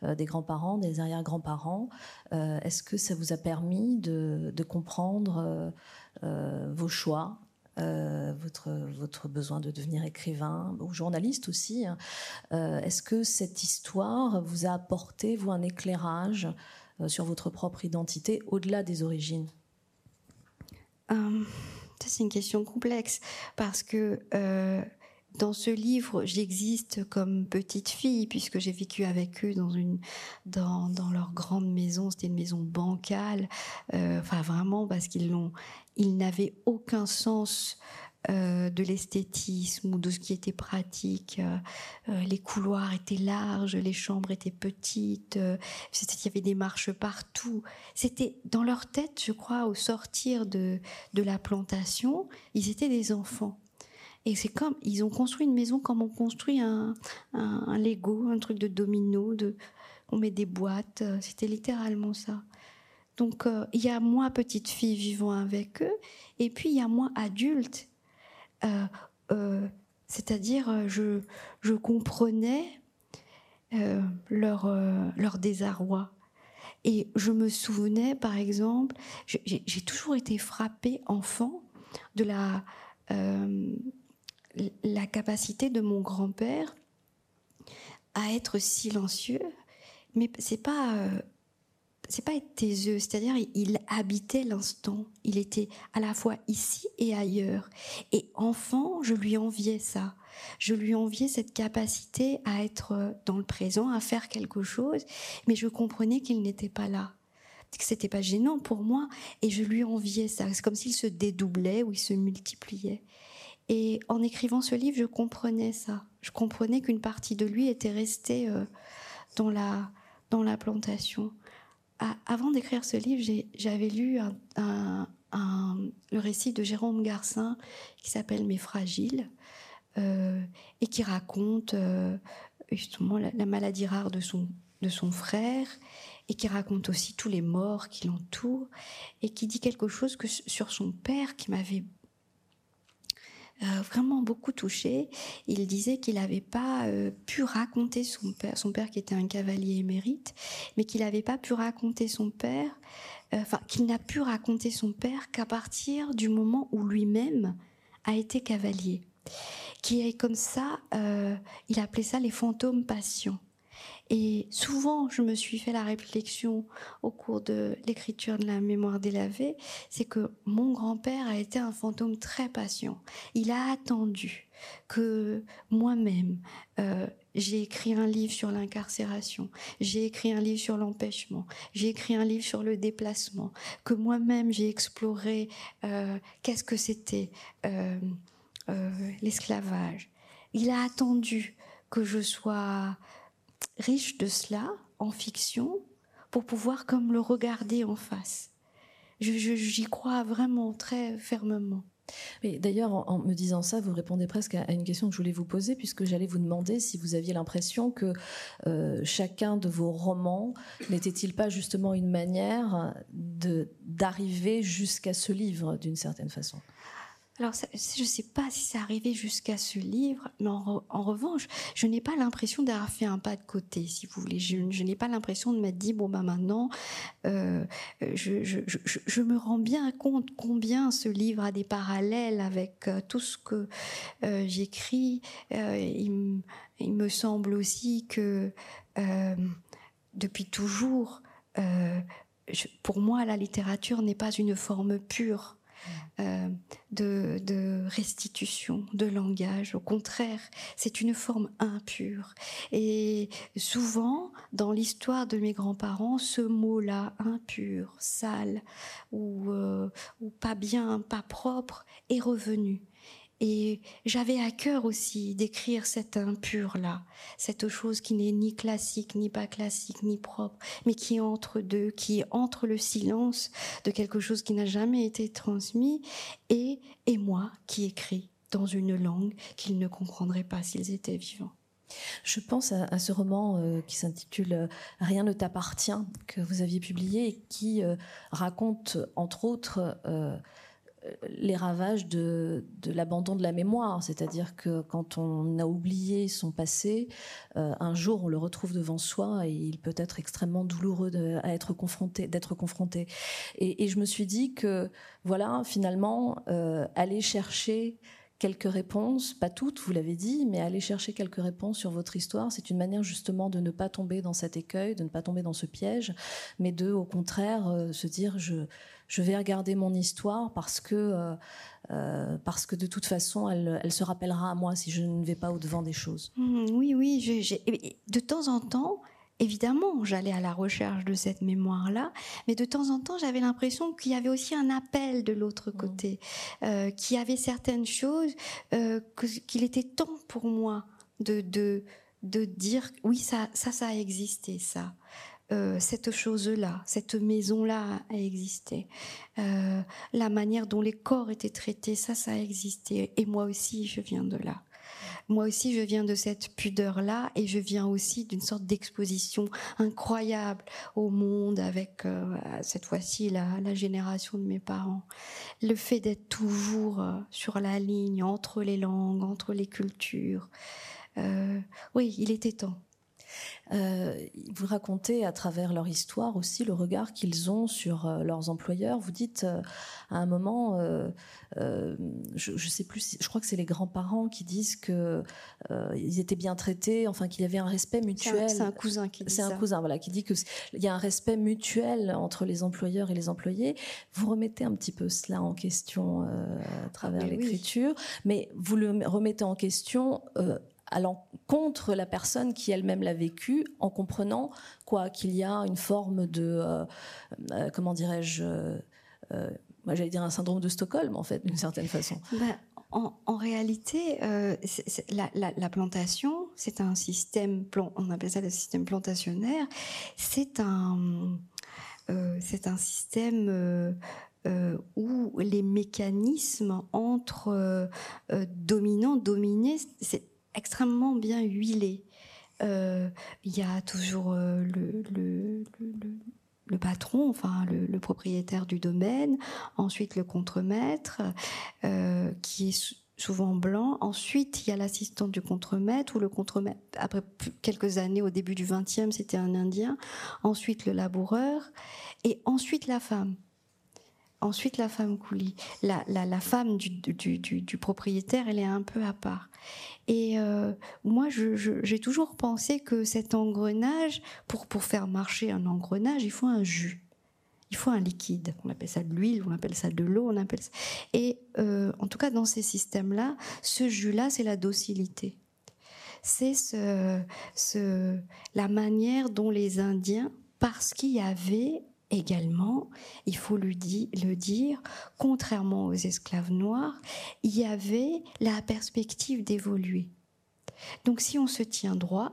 euh, des grands-parents, des arrière-grands-parents, euh, est-ce que ça vous a permis de, comprendre vos choix votre, votre besoin de devenir écrivain ou journaliste aussi. Hein? Est-ce que cette histoire vous a apporté, vous, un éclairage sur votre propre identité au-delà des origines? C'est une question complexe parce que euh, dans ce livre, j'existe comme petite fille puisque j'ai vécu avec eux dans leur grande maison. C'était une maison bancale, euh, enfin vraiment parce qu'ils l'ont, ils n'avaient aucun sens euh, de l'esthétisme ou de ce qui était pratique. Euh, euh, les couloirs étaient larges, les chambres étaient petites, il y avait des marches partout. C'était dans leur tête, je crois, au sortir de, de la plantation, ils étaient des enfants. Et c'est comme, ils ont construit une maison comme on construit un, un, Lego, un truc de domino, de, on met des boîtes, c'était littéralement ça. Donc il y a moi, petite fille, vivant avec eux, et puis il y a moi, adulte, euh, euh, c'est-à-dire, euh, je, comprenais leur, désarroi. Et je me souvenais, par exemple, j'ai toujours été frappée enfant de la, la capacité de mon grand-père à être silencieux. Mais c'est pas c'est pas être taiseux, c'est-à-dire il habitait l'instant. Il était à la fois ici et ailleurs. Et enfant, je lui enviais ça. Je lui enviais cette capacité à être dans le présent, à faire quelque chose, mais je comprenais qu'il n'était pas là que c'était pas gênant pour moi et je lui enviais ça. C'est comme s'il se dédoublait ou il se multipliait. Et en écrivant ce livre, je comprenais ça. Je comprenais qu'une partie de lui était restée euh, dans la dans la plantation avant d'écrire ce livre, j'avais lu le récit de Jérôme Garcin qui s'appelle Mes fragiles euh, et qui raconte euh, justement la, maladie rare de son, de son frère et qui raconte aussi tous les morts qui l'entourent et qui dit quelque chose sur son père qui m'avait euh, vraiment beaucoup touché. Il disait qu'il n'avait pas euh, pu raconter son père, son père qui était un cavalier émérite, mais qu'il n'avait pas pu raconter son père, euh, enfin qu'il n'a pu raconter son père qu'à partir du moment où lui-même a été cavalier. Qui est comme ça, il appelait ça les fantômes patients. Et souvent, je me suis fait la réflexion au cours de l'écriture de la mémoire délavée, c'est que mon grand-père a été un fantôme très patient. Il a attendu que moi-même, euh, j'ai écrit un livre sur l'incarcération, j'ai écrit un livre sur l'empêchement, j'ai écrit un livre sur le déplacement, que moi-même j'ai exploré euh, qu'est-ce que c'était euh, l'esclavage, il a attendu que je sois riche de cela en fiction pour pouvoir comme le regarder en face. J'y crois vraiment très fermement. Mais d'ailleurs, en, me disant ça, vous répondez presque à, une question que je voulais vous poser, puisque j'allais vous demander si vous aviez l'impression que euh, chacun de vos romans n'était-il pas justement une manière d'arriver jusqu'à ce livre d'une certaine façon? Alors, je ne sais pas si c'est arrivé jusqu'à ce livre, mais en, revanche, je n'ai pas l'impression d'avoir fait un pas de côté, si vous voulez. Je, n'ai pas l'impression de m'être dit, bon, ben maintenant, euh, je, me rends bien compte combien ce livre a des parallèles avec euh, tout ce que euh, j'écris. Il, me semble aussi que depuis toujours, pour moi, la littérature n'est pas une forme pure euh, de, restitution, de langage. Au contraire, c'est une forme impure. Et souvent, dans l'histoire de mes grands-parents, ce mot-là, impur, sale, ou, euh, ou pas bien, pas propre, est revenu. Et j'avais à cœur aussi d'écrire cette impure-là, cette chose qui n'est ni classique, ni pas classique, ni propre, mais qui est entre deux, qui est entre le silence de quelque chose qui n'a jamais été transmis et, et moi qui écris dans une langue qu'ils ne comprendraient pas s'ils étaient vivants. Je pense à, ce roman euh, qui s'intitule euh, Rien ne t'appartient que vous aviez publié et qui euh, raconte entre autres les ravages de, l'abandon de la mémoire, c'est-à-dire que quand on a oublié son passé, euh, un jour on le retrouve devant soi et il peut être extrêmement douloureux être confronté, d'être confronté. Et, je me suis dit que voilà, finalement, euh, aller chercher quelques réponses, pas toutes, vous l'avez dit, mais aller chercher quelques réponses sur votre histoire, c'est une manière justement de ne pas tomber dans cet écueil, de ne pas tomber dans ce piège, mais de, au contraire, euh, se dire je je vais regarder mon histoire parce que, euh, euh, parce que de toute façon, elle, elle, se rappellera à moi si je ne vais pas au-devant des choses. Mmh, oui, oui. de temps en temps, évidemment, j'allais à la recherche de cette mémoire-là, mais de temps en temps, j'avais l'impression qu'il y avait aussi un appel de l'autre mmh. côté, euh, qu'il y avait certaines choses, euh, qu'il était temps pour moi de, de, de dire, oui, ça, ça, ça a existé, ça. Euh, cette chose-là, cette maison-là a existé. Euh, la manière dont les corps étaient traités, ça, ça a existé. Et moi aussi, je viens de là. Moi aussi, je viens de cette pudeur-là et je viens aussi d'une sorte d'exposition incroyable au monde avec euh, cette fois-ci la, la, génération de mes parents. Le fait d'être toujours sur la ligne entre les langues, entre les cultures. oui, il était temps. Euh, vous racontez à travers leur histoire aussi le regard qu'ils ont sur euh, leurs employeurs. Vous dites euh, à un moment, je, ne sais plus, je crois que c'est les grands-parents qui disent que ils étaient bien traités, enfin qu'il y avait un respect mutuel. C'est un, cousin qui dit C'est un cousin, voilà, qui dit que il y a un respect mutuel entre les employeurs et les employés. Vous remettez un petit peu cela en question à travers l'écriture, mais vous le remettez en question allant contre la personne qui elle-même l'a vécu, en comprenant quoi qu'il y a une forme de, euh, euh, comment dirais-je, euh, moi j'allais dire un syndrome de Stockholm en fait, d'une certaine façon. Ben, en, réalité, la, plantation, c'est un système, on appelle ça le système plantationnaire, c'est un, c'est un système où les mécanismes entre dominants, dominés, c'est extrêmement bien huilé. Euh, il y a toujours euh, le, patron, enfin le, propriétaire du domaine, ensuite le contremaître, euh, qui est souvent blanc. Ensuite, il y a l'assistant du contremaître ou le contremaître. Après quelques années, au début du 20e, c'était un Indien. Ensuite, le laboureur. Et ensuite, la femme. Ensuite, la femme coulie. La, la, la femme du, du, du, du, propriétaire, elle est un peu à part. Et euh, moi, j'ai toujours pensé que cet engrenage, pour, pour faire marcher un engrenage, il faut un jus. Il faut un liquide. On appelle ça de l'huile, on appelle ça de l'eau, on appelle ça... Et euh, en tout cas, dans ces systèmes-là, ce jus-là, c'est la docilité. C'est ce, ce, la manière dont les Indiens, parce qu'il y avait également, il faut le, dire, contrairement aux esclaves noirs, il y avait la perspective d'évoluer. Donc si on se tient droit,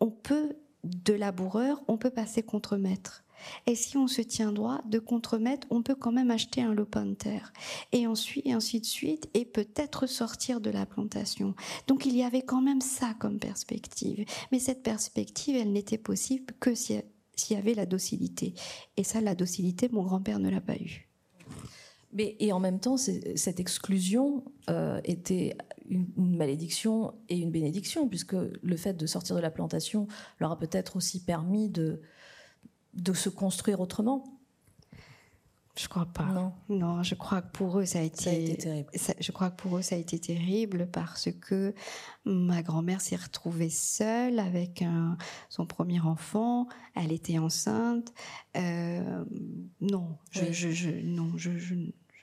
on peut, de laboureur, on peut passer contre-maître. Et si on se tient droit, de contre-maître, on peut quand même acheter un lopin de terre. Et ensuite, et ainsi de suite, et peut-être sortir de la plantation. Donc il y avait quand même ça comme perspective. Mais cette perspective, elle n'était possible que s'il y avait la docilité. Et ça, la docilité, mon grand-père ne l'a pas eue. Mais, et en même temps, cette exclusion euh, était une, malédiction et une bénédiction, puisque le fait de sortir de la plantation leur a peut-être aussi permis de, de se construire autrement je crois pas. Non. non. je crois que pour eux ça a été, terrible. je crois que pour eux ça a été terrible parce que ma grand-mère s'est retrouvée seule avec un, son premier enfant. Elle était enceinte. Euh, non, je, je, je, non, je, je,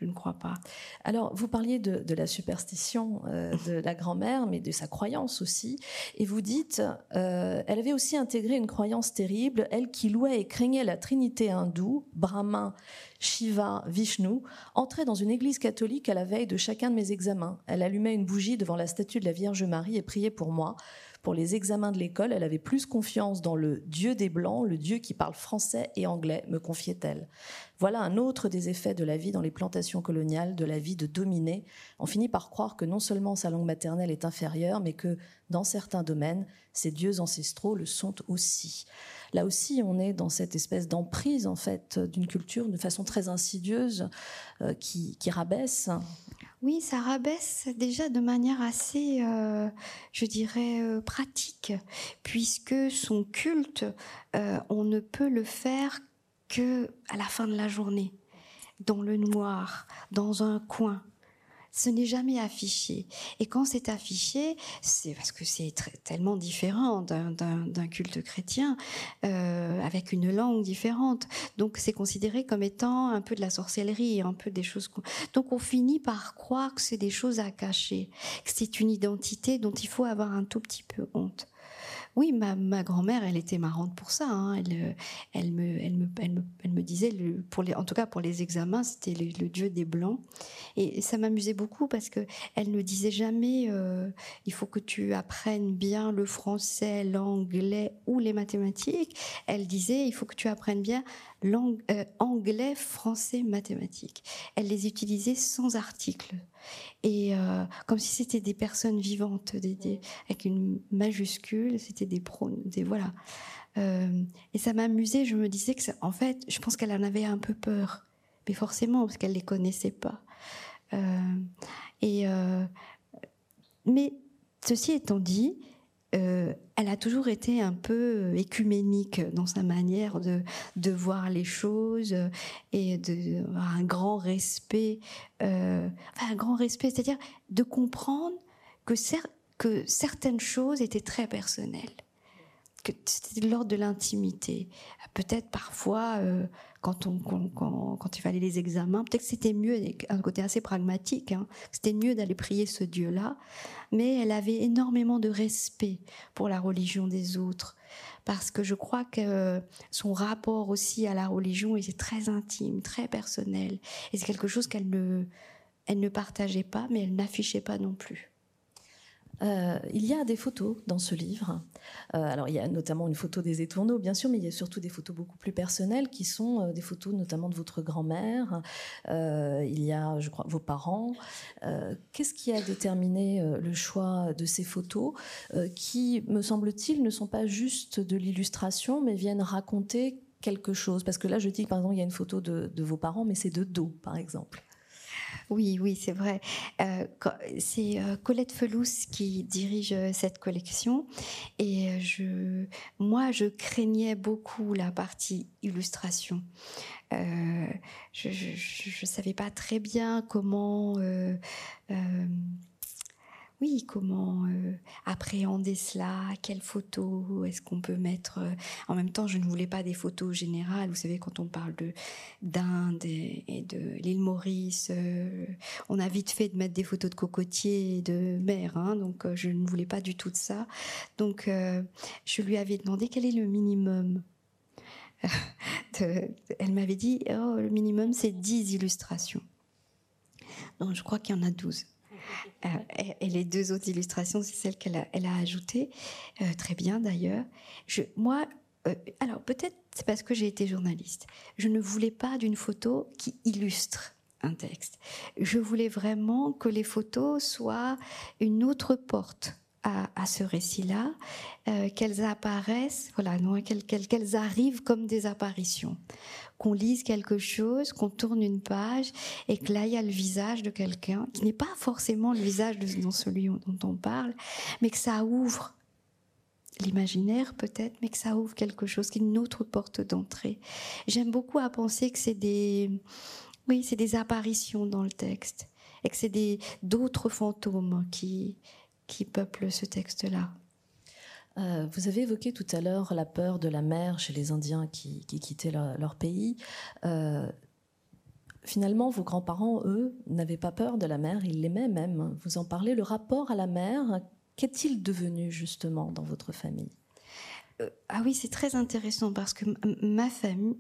je ne crois pas. Alors, vous parliez de, la superstition euh, de la grand-mère, mais de sa croyance aussi. Et vous dites, euh, elle avait aussi intégré une croyance terrible, elle qui louait et craignait la trinité hindoue, Brahma, Shiva, Vishnu, entrait dans une église catholique à la veille de chacun de mes examens. Elle allumait une bougie devant la statue de la Vierge Marie et priait pour moi. Pour les examens de l'école, elle avait plus confiance dans le Dieu des Blancs, le Dieu qui parle français et anglais, me confiait-elle. Voilà un autre des effets de la vie dans les plantations coloniales, de la vie de dominer. On finit par croire que non seulement sa langue maternelle est inférieure, mais que dans certains domaines, ses dieux ancestraux le sont aussi. Là aussi, on est dans cette espèce d'emprise en fait d'une culture de façon très insidieuse euh, qui, rabaisse oui, ça rabaisse déjà de manière assez, euh, je dirais, euh, pratique, puisque son culte, on ne peut le faire que à la fin de la journée, dans le noir, dans un coin ce n'est jamais affiché. Et quand c'est affiché, c'est parce que c'est tellement différent d'un culte chrétien, euh, avec une langue différente. Donc c'est considéré comme étant un peu de la sorcellerie, un peu des choses. Donc on finit par croire que c'est des choses à cacher, que c'est une identité dont il faut avoir un tout petit peu honte. Oui, ma, grand-mère, elle était marrante pour ça. Hein. Elle, euh, elle, me, disait, en tout cas pour les examens, c'était le, dieu des blancs. Et ça m'amusait beaucoup parce que elle ne disait jamais, euh, il faut que tu apprennes bien le français, l'anglais ou les mathématiques. Elle disait, il faut que tu apprennes bien euh, anglais, français, mathématiques. Elle les utilisait sans article et euh, comme si c'était des personnes vivantes, avec une majuscule, c'était des prônes, des voilà. Euh, et ça m'amusait. Je me disais que, en fait, je pense qu'elle en avait un peu peur, mais forcément parce qu'elle les connaissait pas. et mais ceci étant dit, euh, elle a toujours été un peu euh, écuménique dans sa manière de, de voir les choses euh, et de un grand respect, un grand respect, c'est-à-dire de comprendre que, certaines choses étaient très personnelles que c'était l'ordre de l'intimité. Peut-être parfois, euh, quand, on, quand, il fallait les examens, peut-être que c'était mieux, un côté assez pragmatique, hein, c'était mieux d'aller prier ce Dieu-là, mais elle avait énormément de respect pour la religion des autres, parce que je crois que son rapport aussi à la religion était très intime, très personnel, et c'est quelque chose qu'elle ne, elle ne partageait pas, mais elle n'affichait pas non plus. Euh, il y a des photos dans ce livre. Euh, alors, il y a notamment une photo des étourneaux, bien sûr, mais il y a surtout des photos beaucoup plus personnelles qui sont euh, des photos notamment de votre grand-mère. il y a, je crois, vos parents. Qu'est-ce qui a déterminé le choix de ces photos qui, me semble-t-il, ne sont pas juste de l'illustration, mais viennent raconter quelque chose? Parce que là, je dis, par exemple, il y a une photo de, de vos parents, mais c'est de dos, par exemple. Oui, oui, c'est vrai. Euh, c'est euh, Colette Felous qui dirige euh, cette collection et je, moi, je craignais beaucoup la partie illustration. je ne savais pas très bien comment oui, comment euh, appréhender cela, quelles photos est-ce qu'on peut mettre. Euh, en même temps, je ne voulais pas des photos générales. Vous savez, quand on parle de d'Inde et, de l'île Maurice, euh, on a vite fait de mettre des photos de cocotiers et de mer. Hein, donc, je ne voulais pas du tout de ça. Donc, je lui avais demandé quel est le minimum. *laughs* elle m'avait dit, oh, le minimum, c'est 10 illustrations. Je crois qu'il y en a 12. Et, les deux autres illustrations, c'est celles qu'elle a, elle a ajoutées. très bien d'ailleurs. moi, alors peut-être c'est parce que j'ai été journaliste. Je ne voulais pas d'une photo qui illustre un texte. Je voulais vraiment que les photos soient une autre porte à, ce récit-là, euh, qu'elles apparaissent, voilà, qu'elles arrivent comme des apparitions, qu'on lise quelque chose, qu'on tourne une page, et que là il y a le visage de quelqu'un qui n'est pas forcément le visage de celui dont on parle, mais que ça ouvre l'imaginaire peut-être, mais que ça ouvre quelque chose, qui une autre porte d'entrée. J'aime beaucoup à penser que c'est des, oui, c'est des apparitions dans le texte, et que c'est des d'autres fantômes qui qui peuplent ce texte-là. Euh, vous avez évoqué tout à l'heure la peur de la mer chez les Indiens qui, quittaient leur, pays. Euh, finalement, vos grands-parents, eux, n'avaient pas peur de la mer, ils l'aimaient même. Vous en parlez, le rapport à la mer, qu'est-il devenu justement dans votre famille? Ah oui, c'est très intéressant parce que ma famille,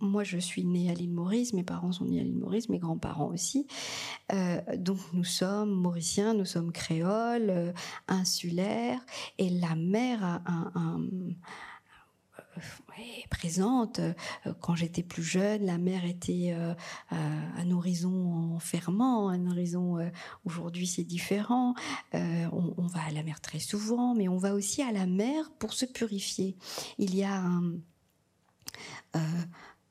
moi je suis née à l'île Maurice, mes parents sont nés à l'île Maurice, mes grands-parents aussi. Euh, donc nous sommes mauriciens, nous sommes créoles, euh, insulaires, et la mer a un présente. Euh, quand j'étais plus jeune, la mer était euh, un horizon enfermant, un horizon. Euh, aujourd'hui, c'est différent. On, va à la mer très souvent, mais on va aussi à la mer pour se purifier. Il y a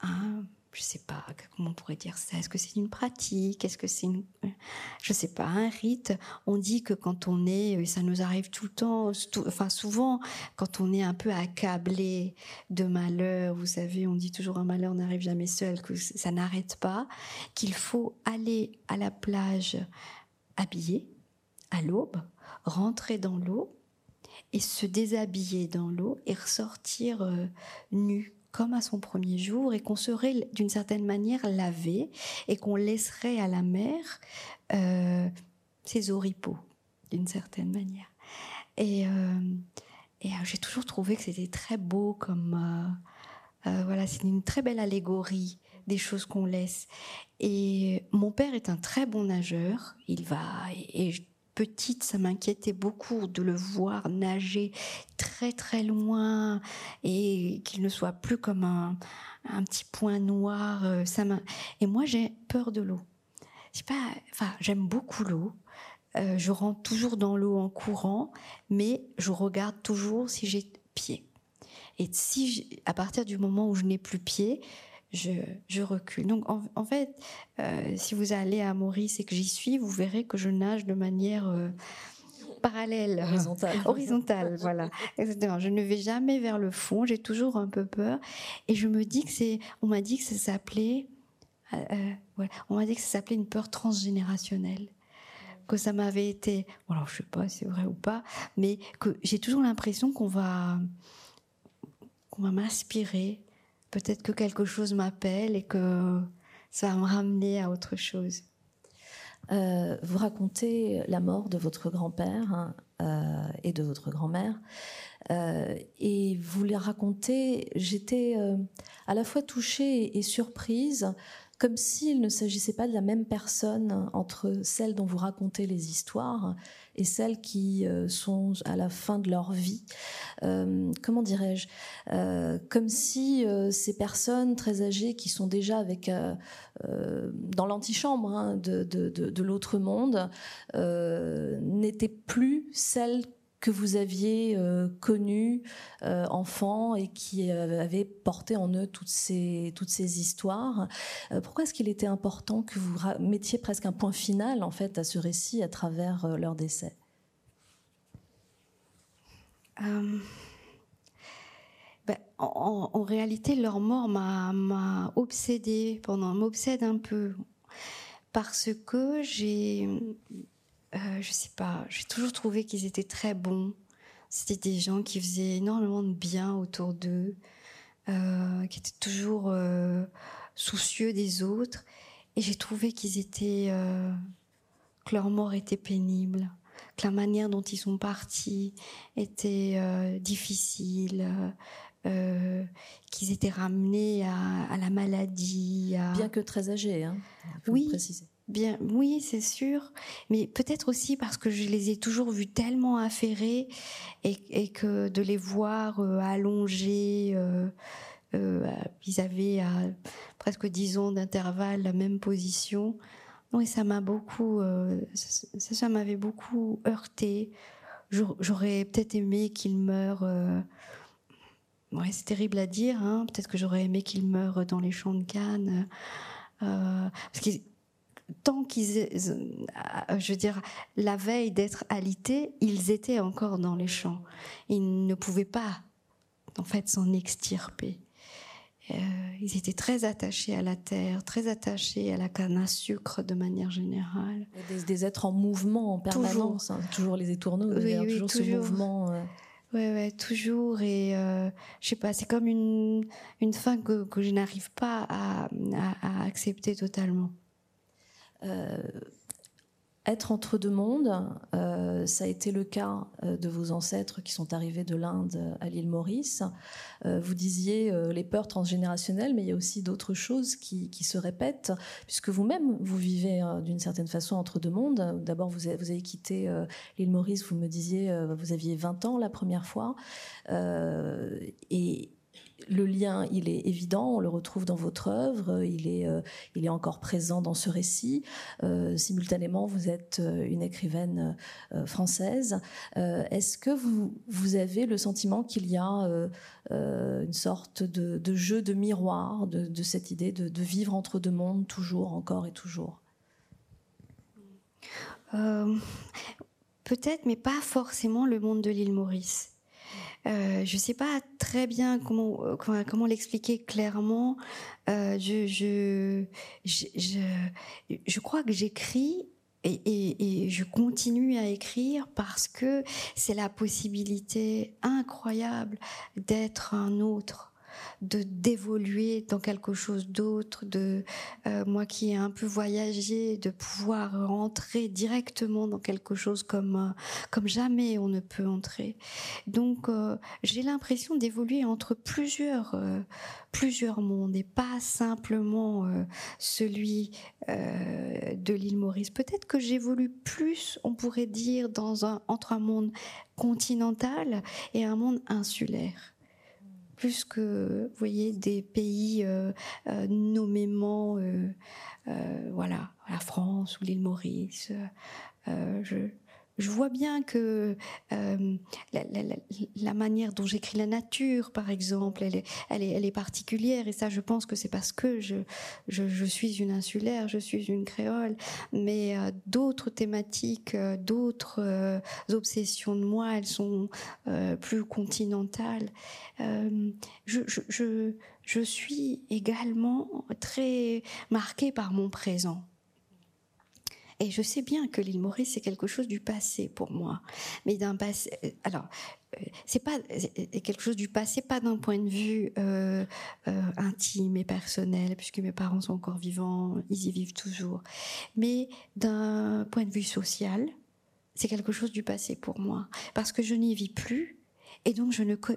un je sais pas comment on pourrait dire ça? Est-ce que c'est une pratique? Est-ce que c'est une, je sais pas, un rite? On dit que quand on est, ça nous arrive tout le temps, enfin souvent, quand on est un peu accablé de malheur, vous savez, on dit toujours un malheur n'arrive jamais seul, que ça n'arrête pas, qu'il faut aller à la plage habillé à l'aube, rentrer dans l'eau et se déshabiller dans l'eau et ressortir euh, nu comme à son premier jour et qu'on serait d'une certaine manière lavé et qu'on laisserait à la mer euh, ses oripeaux d'une certaine manière. Et, euh, et euh, j'ai toujours trouvé que c'était très beau comme voilà, c'est une très belle allégorie des choses qu'on laisse. Et mon père est un très bon nageur. Il va et, et petite, ça m'inquiétait beaucoup de le voir nager très très loin et qu'il ne soit plus comme un, petit point noir. Euh, et moi, j'ai peur de l'eau. pas, enfin, j'aime beaucoup l'eau. Euh, je rentre toujours dans l'eau en courant, mais je regarde toujours si j'ai pied. Et si, à partir du moment où je n'ai plus pied, je, recule. Donc en, fait, euh, si vous allez à Maurice et que j'y suis, vous verrez que je nage de manière euh, parallèle, horizontale. *laughs* horizontale, voilà, exactement. Je ne vais jamais vers le fond. J'ai toujours un peu peur, et je me dis que c'est. On m'a dit que ça s'appelait. Euh, on m'a dit que ça s'appelait une peur transgénérationnelle que ça m'avait été, bon alors je sais pas si c'est vrai ou pas, mais que j'ai toujours l'impression qu'on va, qu'on va m'inspirer peut-être que quelque chose m'appelle et que ça va me ramener à autre chose. Euh, vous racontez la mort de votre grand-père hein, euh, et de votre grand-mère. Euh, et vous les racontez, j'étais à la fois touchée et surprise comme s'il ne s'agissait pas de la même personne entre celles dont vous racontez les histoires et celles qui euh, sont à la fin de leur vie. Euh, comment dirais-je? Euh, Comme si ces personnes très âgées qui sont déjà avec dans l'antichambre hein, de, l'autre monde n'étaient plus celles que vous aviez euh, connus euh, enfants et qui euh, avaient porté en eux toutes ces, toutes ces histoires. pourquoi est-ce qu'il était important que vous mettiez presque un point final en fait à ce récit à travers leur décès? Ben, en, réalité, leur mort m'a obsédée pendant, m'obsède un peu parce que j'ai euh, je sais pas, j'ai toujours trouvé qu'ils étaient très bons. C'était des gens qui faisaient énormément de bien autour d'eux, euh, qui étaient toujours euh, soucieux des autres. Et j'ai trouvé qu'ils étaient, que leur mort était pénible, que la manière dont ils sont partis était difficile. qu'ils étaient ramenés à, la maladie. Bien que très âgés, hein, oui, oui, c'est sûr, mais peut-être aussi parce que je les ai toujours vus tellement affairés et, que de les voir euh, allongés, euh, euh, ils avaient à presque dix ans d'intervalle la même position. Oui, ça m'a beaucoup, ça, m'avait beaucoup heurté. J'aurais peut-être aimé qu'ils meurent. Ouais, c'est terrible à dire. Hein. Peut-être que j'aurais aimé qu'ils meurent dans les champs de Cannes. parce tant qu'ils, euh, je veux dire, la veille d'être alités, ils étaient encore dans les champs. Ils ne pouvaient pas, en fait, s'en extirper. Euh, ils étaient très attachés à la terre, très attachés à la canne à sucre de manière générale. Des, êtres en mouvement en permanence, toujours, hein. toujours les étourneaux, toujours, ce mouvement. Euh. Ouais, ouais, toujours. Et euh, je sais pas, c'est comme une, une fin que, que je n'arrive pas à, à accepter totalement. Euh, être entre deux mondes, euh, ça a été le cas euh, de vos ancêtres qui sont arrivés de l'Inde à l'île Maurice. vous disiez les peurs transgénérationnelles, mais il y a aussi d'autres choses qui, se répètent, puisque vous-même, vous vivez d'une certaine façon entre deux mondes. D'abord, vous, vous, avez quitté l'île Maurice, vous me disiez, vous aviez 20 ans la première fois. et le lien, il est évident, on le retrouve dans votre œuvre, il est, euh, il est encore présent dans ce récit. Euh, simultanément, vous êtes euh, une écrivaine française. Est-ce que vous, vous avez le sentiment qu'il y a une sorte de, jeu de miroir de, cette idée de, de, vivre entre deux mondes, toujours, encore et toujours? Peut-être, mais pas forcément le monde de l'île Maurice. Euh, je ne sais pas très bien comment euh, l'expliquer clairement. Euh, je, je, je, je, crois que j'écris et, je continue à écrire parce que c'est la possibilité incroyable d'être un autre de d'évoluer dans quelque chose d'autre, de euh, moi qui ai un peu voyagé, de pouvoir rentrer directement dans quelque chose comme euh, comme jamais on ne peut entrer. Donc euh, j'ai l'impression d'évoluer entre plusieurs plusieurs mondes et pas simplement celui de l'île Maurice. Peut-être que j'évolue plus, on pourrait dire, dans un entre un monde continental et un monde insulaire plus que, vous voyez, des pays euh, euh, nommément, euh, voilà, la France ou l'île Maurice. Je vois bien que euh, la, manière dont j'écris la nature, par exemple, elle est, particulière. Et ça, je pense que c'est parce que je, suis une insulaire, je suis une créole. Mais euh, d'autres thématiques, euh, d'autres obsessions de moi, elles sont plus continentales. je suis également très marquée par mon présent. Et je sais bien que l'île Maurice, c'est quelque chose du passé pour moi. Mais d'un passé. Euh, alors, euh, c'est pas quelque chose du passé, pas d'un point de vue euh, intime et personnel, puisque mes parents sont encore vivants, ils y vivent toujours, mais d'un point de vue social, c'est quelque chose du passé pour moi, parce que je n'y vis plus et donc,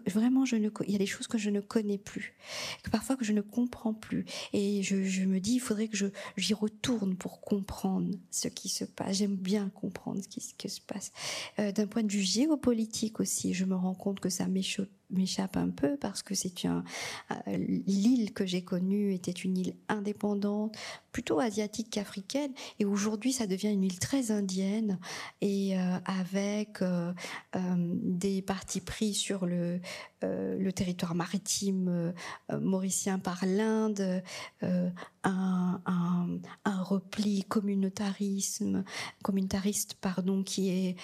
vraiment, il y a des choses que je ne connais plus, que parfois que je ne comprends plus. Et je, me dis, il faudrait que j'y retourne pour comprendre ce qui se passe. J'aime bien comprendre ce qui, se passe. Euh, d'un point de vue géopolitique aussi, je me rends compte que ça m'échappe m'échappe un peu parce que c'est un euh, l'île que j'ai connue était une île indépendante plutôt asiatique qu'africaine et aujourd'hui ça devient une île très indienne et euh, avec euh, des partis pris sur le le territoire maritime mauricien par l'Inde un, repli communautarisme communautariste pardon qui est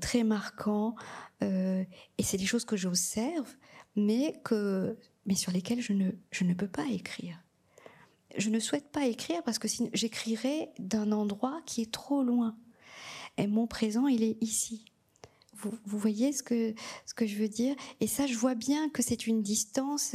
très marquant euh, et c'est des choses que j'observe, mais que, mais sur lesquelles je ne, je ne peux pas écrire. Je ne souhaite pas écrire parce que j'écrirais d'un endroit qui est trop loin. Et mon présent, il est ici. Vous, voyez ce que, ce que je veux dire? Et ça, je vois bien que c'est une distance,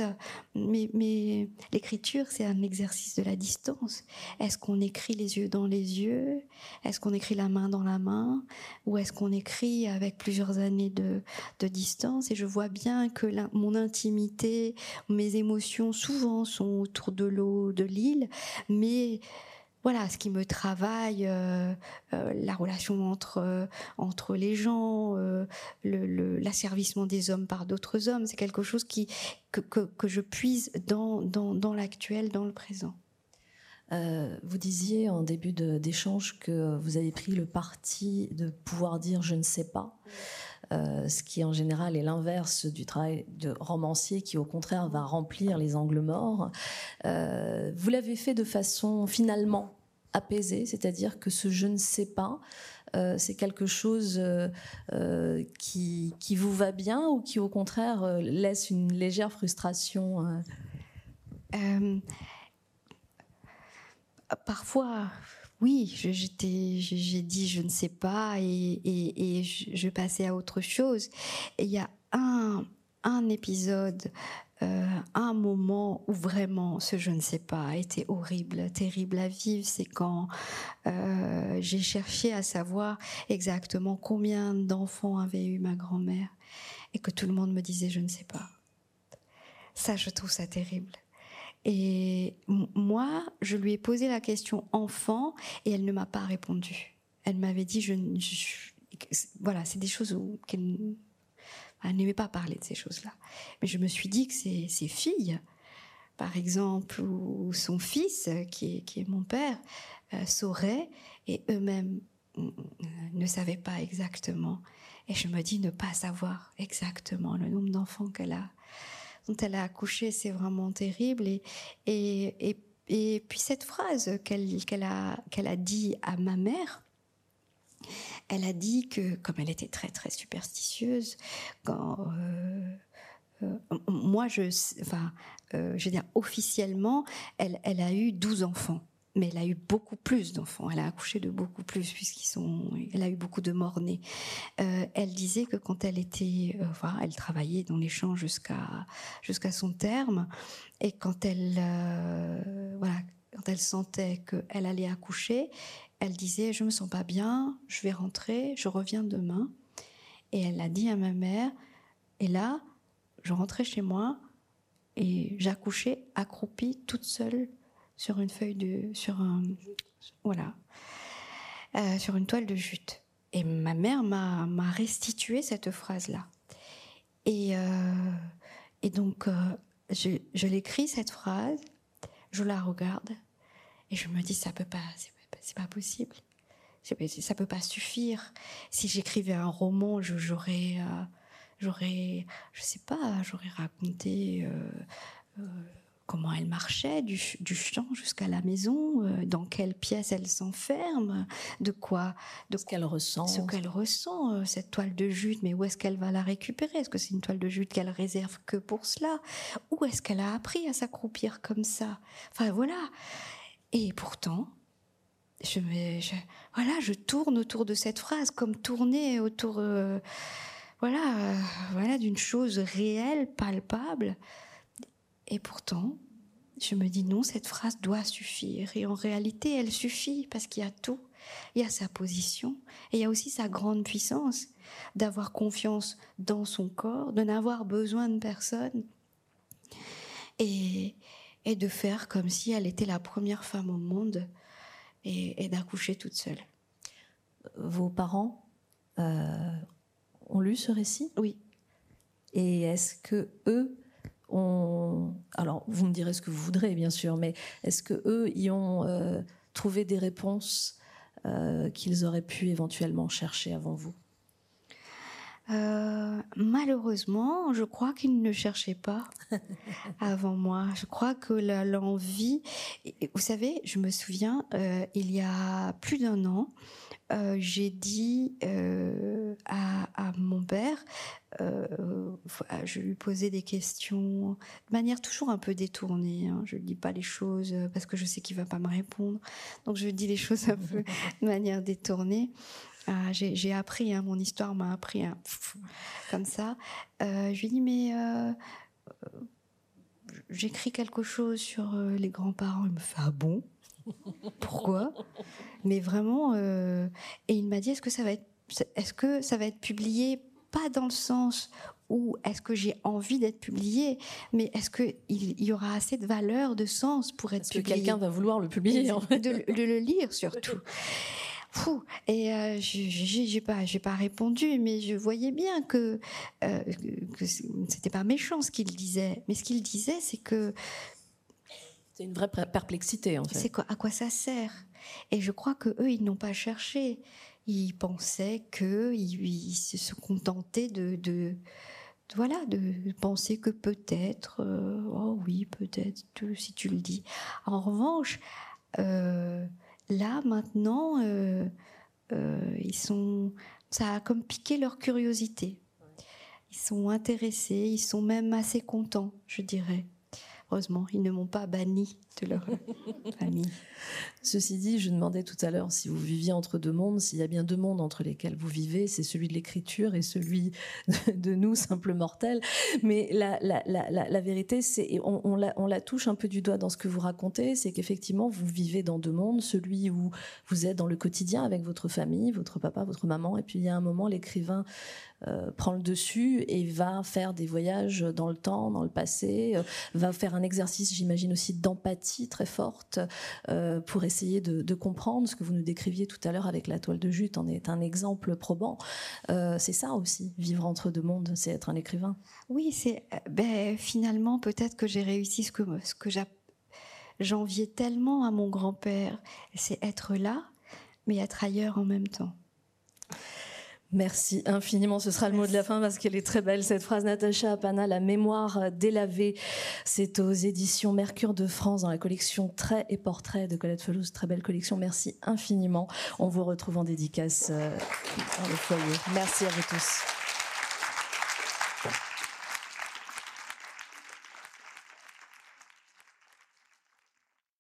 mais, mais l'écriture, c'est un exercice de la distance. Est-ce qu'on écrit les yeux dans les yeux? Est-ce qu'on écrit la main dans la main? Ou est-ce qu'on écrit avec plusieurs années de, de distance? Et je vois bien que mon intimité, mes émotions, souvent, sont autour de l'eau, de l'île, mais voilà, ce qui me travaille, la relation entre entre les gens, l'asservissement des hommes par d'autres hommes, c'est quelque chose qui que, que, je puise dans, dans, dans l'actuel, dans le présent. Euh, vous disiez en début d'échange que vous avez pris le parti de pouvoir dire je ne sais pas, euh, ce qui en général est l'inverse du travail de romancier qui au contraire va remplir les angles morts. Euh, vous l'avez fait de façon finalement apaisée, c'est-à-dire que ce je ne sais pas, c'est quelque chose qui, vous va bien ou qui au contraire laisse une légère frustration parfois, oui, j'ai dit je ne sais pas et, je, passais à autre chose. Et il y a un, épisode, euh, un moment où vraiment ce je ne sais pas été horrible, terrible à vivre. C'est quand euh, j'ai cherché à savoir exactement combien d'enfants avait eu ma grand-mère et que tout le monde me disait je ne sais pas. Ça, je trouve ça terrible. Et moi, je lui ai posé la question enfant et elle ne m'a pas répondu. Elle m'avait dit, voilà, c'est des choses qu'elle n'aimait pas parler de ces choses-là. Mais je me suis dit que ses, filles, par exemple, ou son fils, qui est, qui est mon père, euh, sauraient et eux-mêmes ne savaient pas exactement. Et je me dis ne pas savoir exactement le nombre d'enfants qu'elle a dont elle a accouché, c'est vraiment terrible. Et, et, et, puis cette phrase qu'elle a, a dit à ma mère, elle a dit que, comme elle était très très superstitieuse, quand euh, euh, moi je, enfin, euh, je veux dire officiellement, elle, elle a eu 12 enfants mais elle a eu beaucoup plus d'enfants. Elle a accouché de beaucoup plus puisqu'ils sont. Elle a eu beaucoup de morts-nés. Euh, elle disait que quand elle était, euh, elle travaillait dans les champs jusqu'à jusqu'à son terme, et quand elle, euh, voilà, quand elle sentait qu'elle allait accoucher, elle disait je me sens pas bien, je vais rentrer, je reviens demain. Et elle a dit à ma mère. Et là, je rentrais chez moi et j'accouchais accroupie toute seule sur une feuille de, sur voilà, euh, sur une toile de jute. Et ma mère m'a, m'a restitué cette phrase-là. Et, euh, et donc, euh, je, je l'écris cette phrase, je la regarde, et je me dis, ça peut pas, c'est, pas possible. Ça peut pas suffire. Si j'écrivais un roman, j'aurais, j'aurais, je sais pas, j'aurais raconté comment elle marchait du, champ jusqu'à la maison, euh, dans quelle pièce elle s'enferme, de quoi, de ce qu'elle ressent, ce qu'elle ressent, euh, cette toile de jute. Mais où est-ce qu'elle va la récupérer? Est-ce que c'est une toile de jute qu'elle réserve que pour cela? Où est-ce qu'elle a appris à s'accroupir comme ça? Enfin voilà. Et pourtant, je me, voilà, je tourne autour de cette phrase comme tourner autour, euh, voilà, voilà, d'une chose réelle, palpable. Et pourtant, je me dis non, cette phrase doit suffire. Et en réalité, elle suffit parce qu'il y a tout. Il y a sa position et il y a aussi sa grande puissance d'avoir confiance dans son corps, de n'avoir besoin de personne et, et, de faire comme si elle était la première femme au monde et, d'accoucher toute seule. Vos parents euh, ont lu ce récit? Oui. Et est-ce que eux alors, vous me direz ce que vous voudrez, bien sûr, mais est-ce que eux y ont euh, trouvé des réponses euh, qu'ils auraient pu éventuellement chercher avant vous? Euh, malheureusement, je crois qu'ils ne cherchaient pas *laughs* avant moi. Je crois que l'envie, vous savez, je me souviens, il y a plus d'un an, j'ai dit à, mon père, euh, je lui posais des questions de manière toujours un peu détournée. Hein. Je ne dis pas les choses euh, parce que je sais qu'il va pas me répondre. Donc je dis les choses un peu *laughs* de manière détournée. Ah, j'ai appris, hein, mon histoire m'a appris hein, comme ça. Euh, je lui dis mais j'écris quelque chose sur les grands-parents. Il me fait ah bon? Pourquoi? Mais vraiment. et il m'a dit est-ce que ça va être est-ce que ça va être publié pas dans le sens ou est-ce que j'ai envie d'être publié Mais est-ce qu'il il y aura assez de valeur, de sens pour être publié que quelqu'un va vouloir le publier en fait. de, le lire surtout. Fou. Et euh, j'ai pas, j'ai pas répondu, mais je voyais bien que, euh, que c'était pas méchant ce qu'il disait. Mais ce qu'il disait, c'est que c'est une vraie perplexité en fait. C'est quoi, à quoi ça sert? Et je crois que eux, ils n'ont pas cherché. Ils pensaient que ils, se contentaient de, de voilà, de penser que peut-être, euh, oh oui, peut-être, si tu le dis. En revanche, euh, là maintenant, euh, ils sont, ça a comme piqué leur curiosité. Ils sont intéressés, ils sont même assez contents, je dirais. Heureusement, ils ne m'ont pas banni de leur *laughs* famille. Ceci dit, je demandais tout à l'heure si vous viviez entre deux mondes, s'il y a bien deux mondes entre lesquels vous vivez, c'est celui de l'écriture et celui *laughs* de, nous, simples mortels. Mais la, la, la, la vérité, c'est, on, on, la, on la touche un peu du doigt dans ce que vous racontez, c'est qu'effectivement, vous vivez dans deux mondes, celui où vous êtes dans le quotidien avec votre famille, votre papa, votre maman, et puis il y a un moment, l'écrivain euh, prend le dessus et va faire des voyages dans le temps, dans le passé, euh, va faire un exercice, j'imagine aussi, d'empathie très forte euh, pour essayer de, comprendre ce que vous nous décriviez tout à l'heure avec la toile de jute en est un exemple probant. c'est ça aussi, vivre entre deux mondes, c'est être un écrivain. Oui, c'est ben, finalement peut-être que j'ai réussi ce que j'enviais tellement à mon grand-père, c'est être là, mais être ailleurs en même temps. Merci infiniment. Ce sera le mot de la fin parce qu'elle est très belle cette phrase. Natacha Apana, La mémoire délavée. C'est aux éditions Mercure de France dans la collection Traits et Portraits de Colette Felouz. Très belle collection. Merci infiniment. On vous retrouve en dédicace euh, dans le foyer. Merci à vous tous.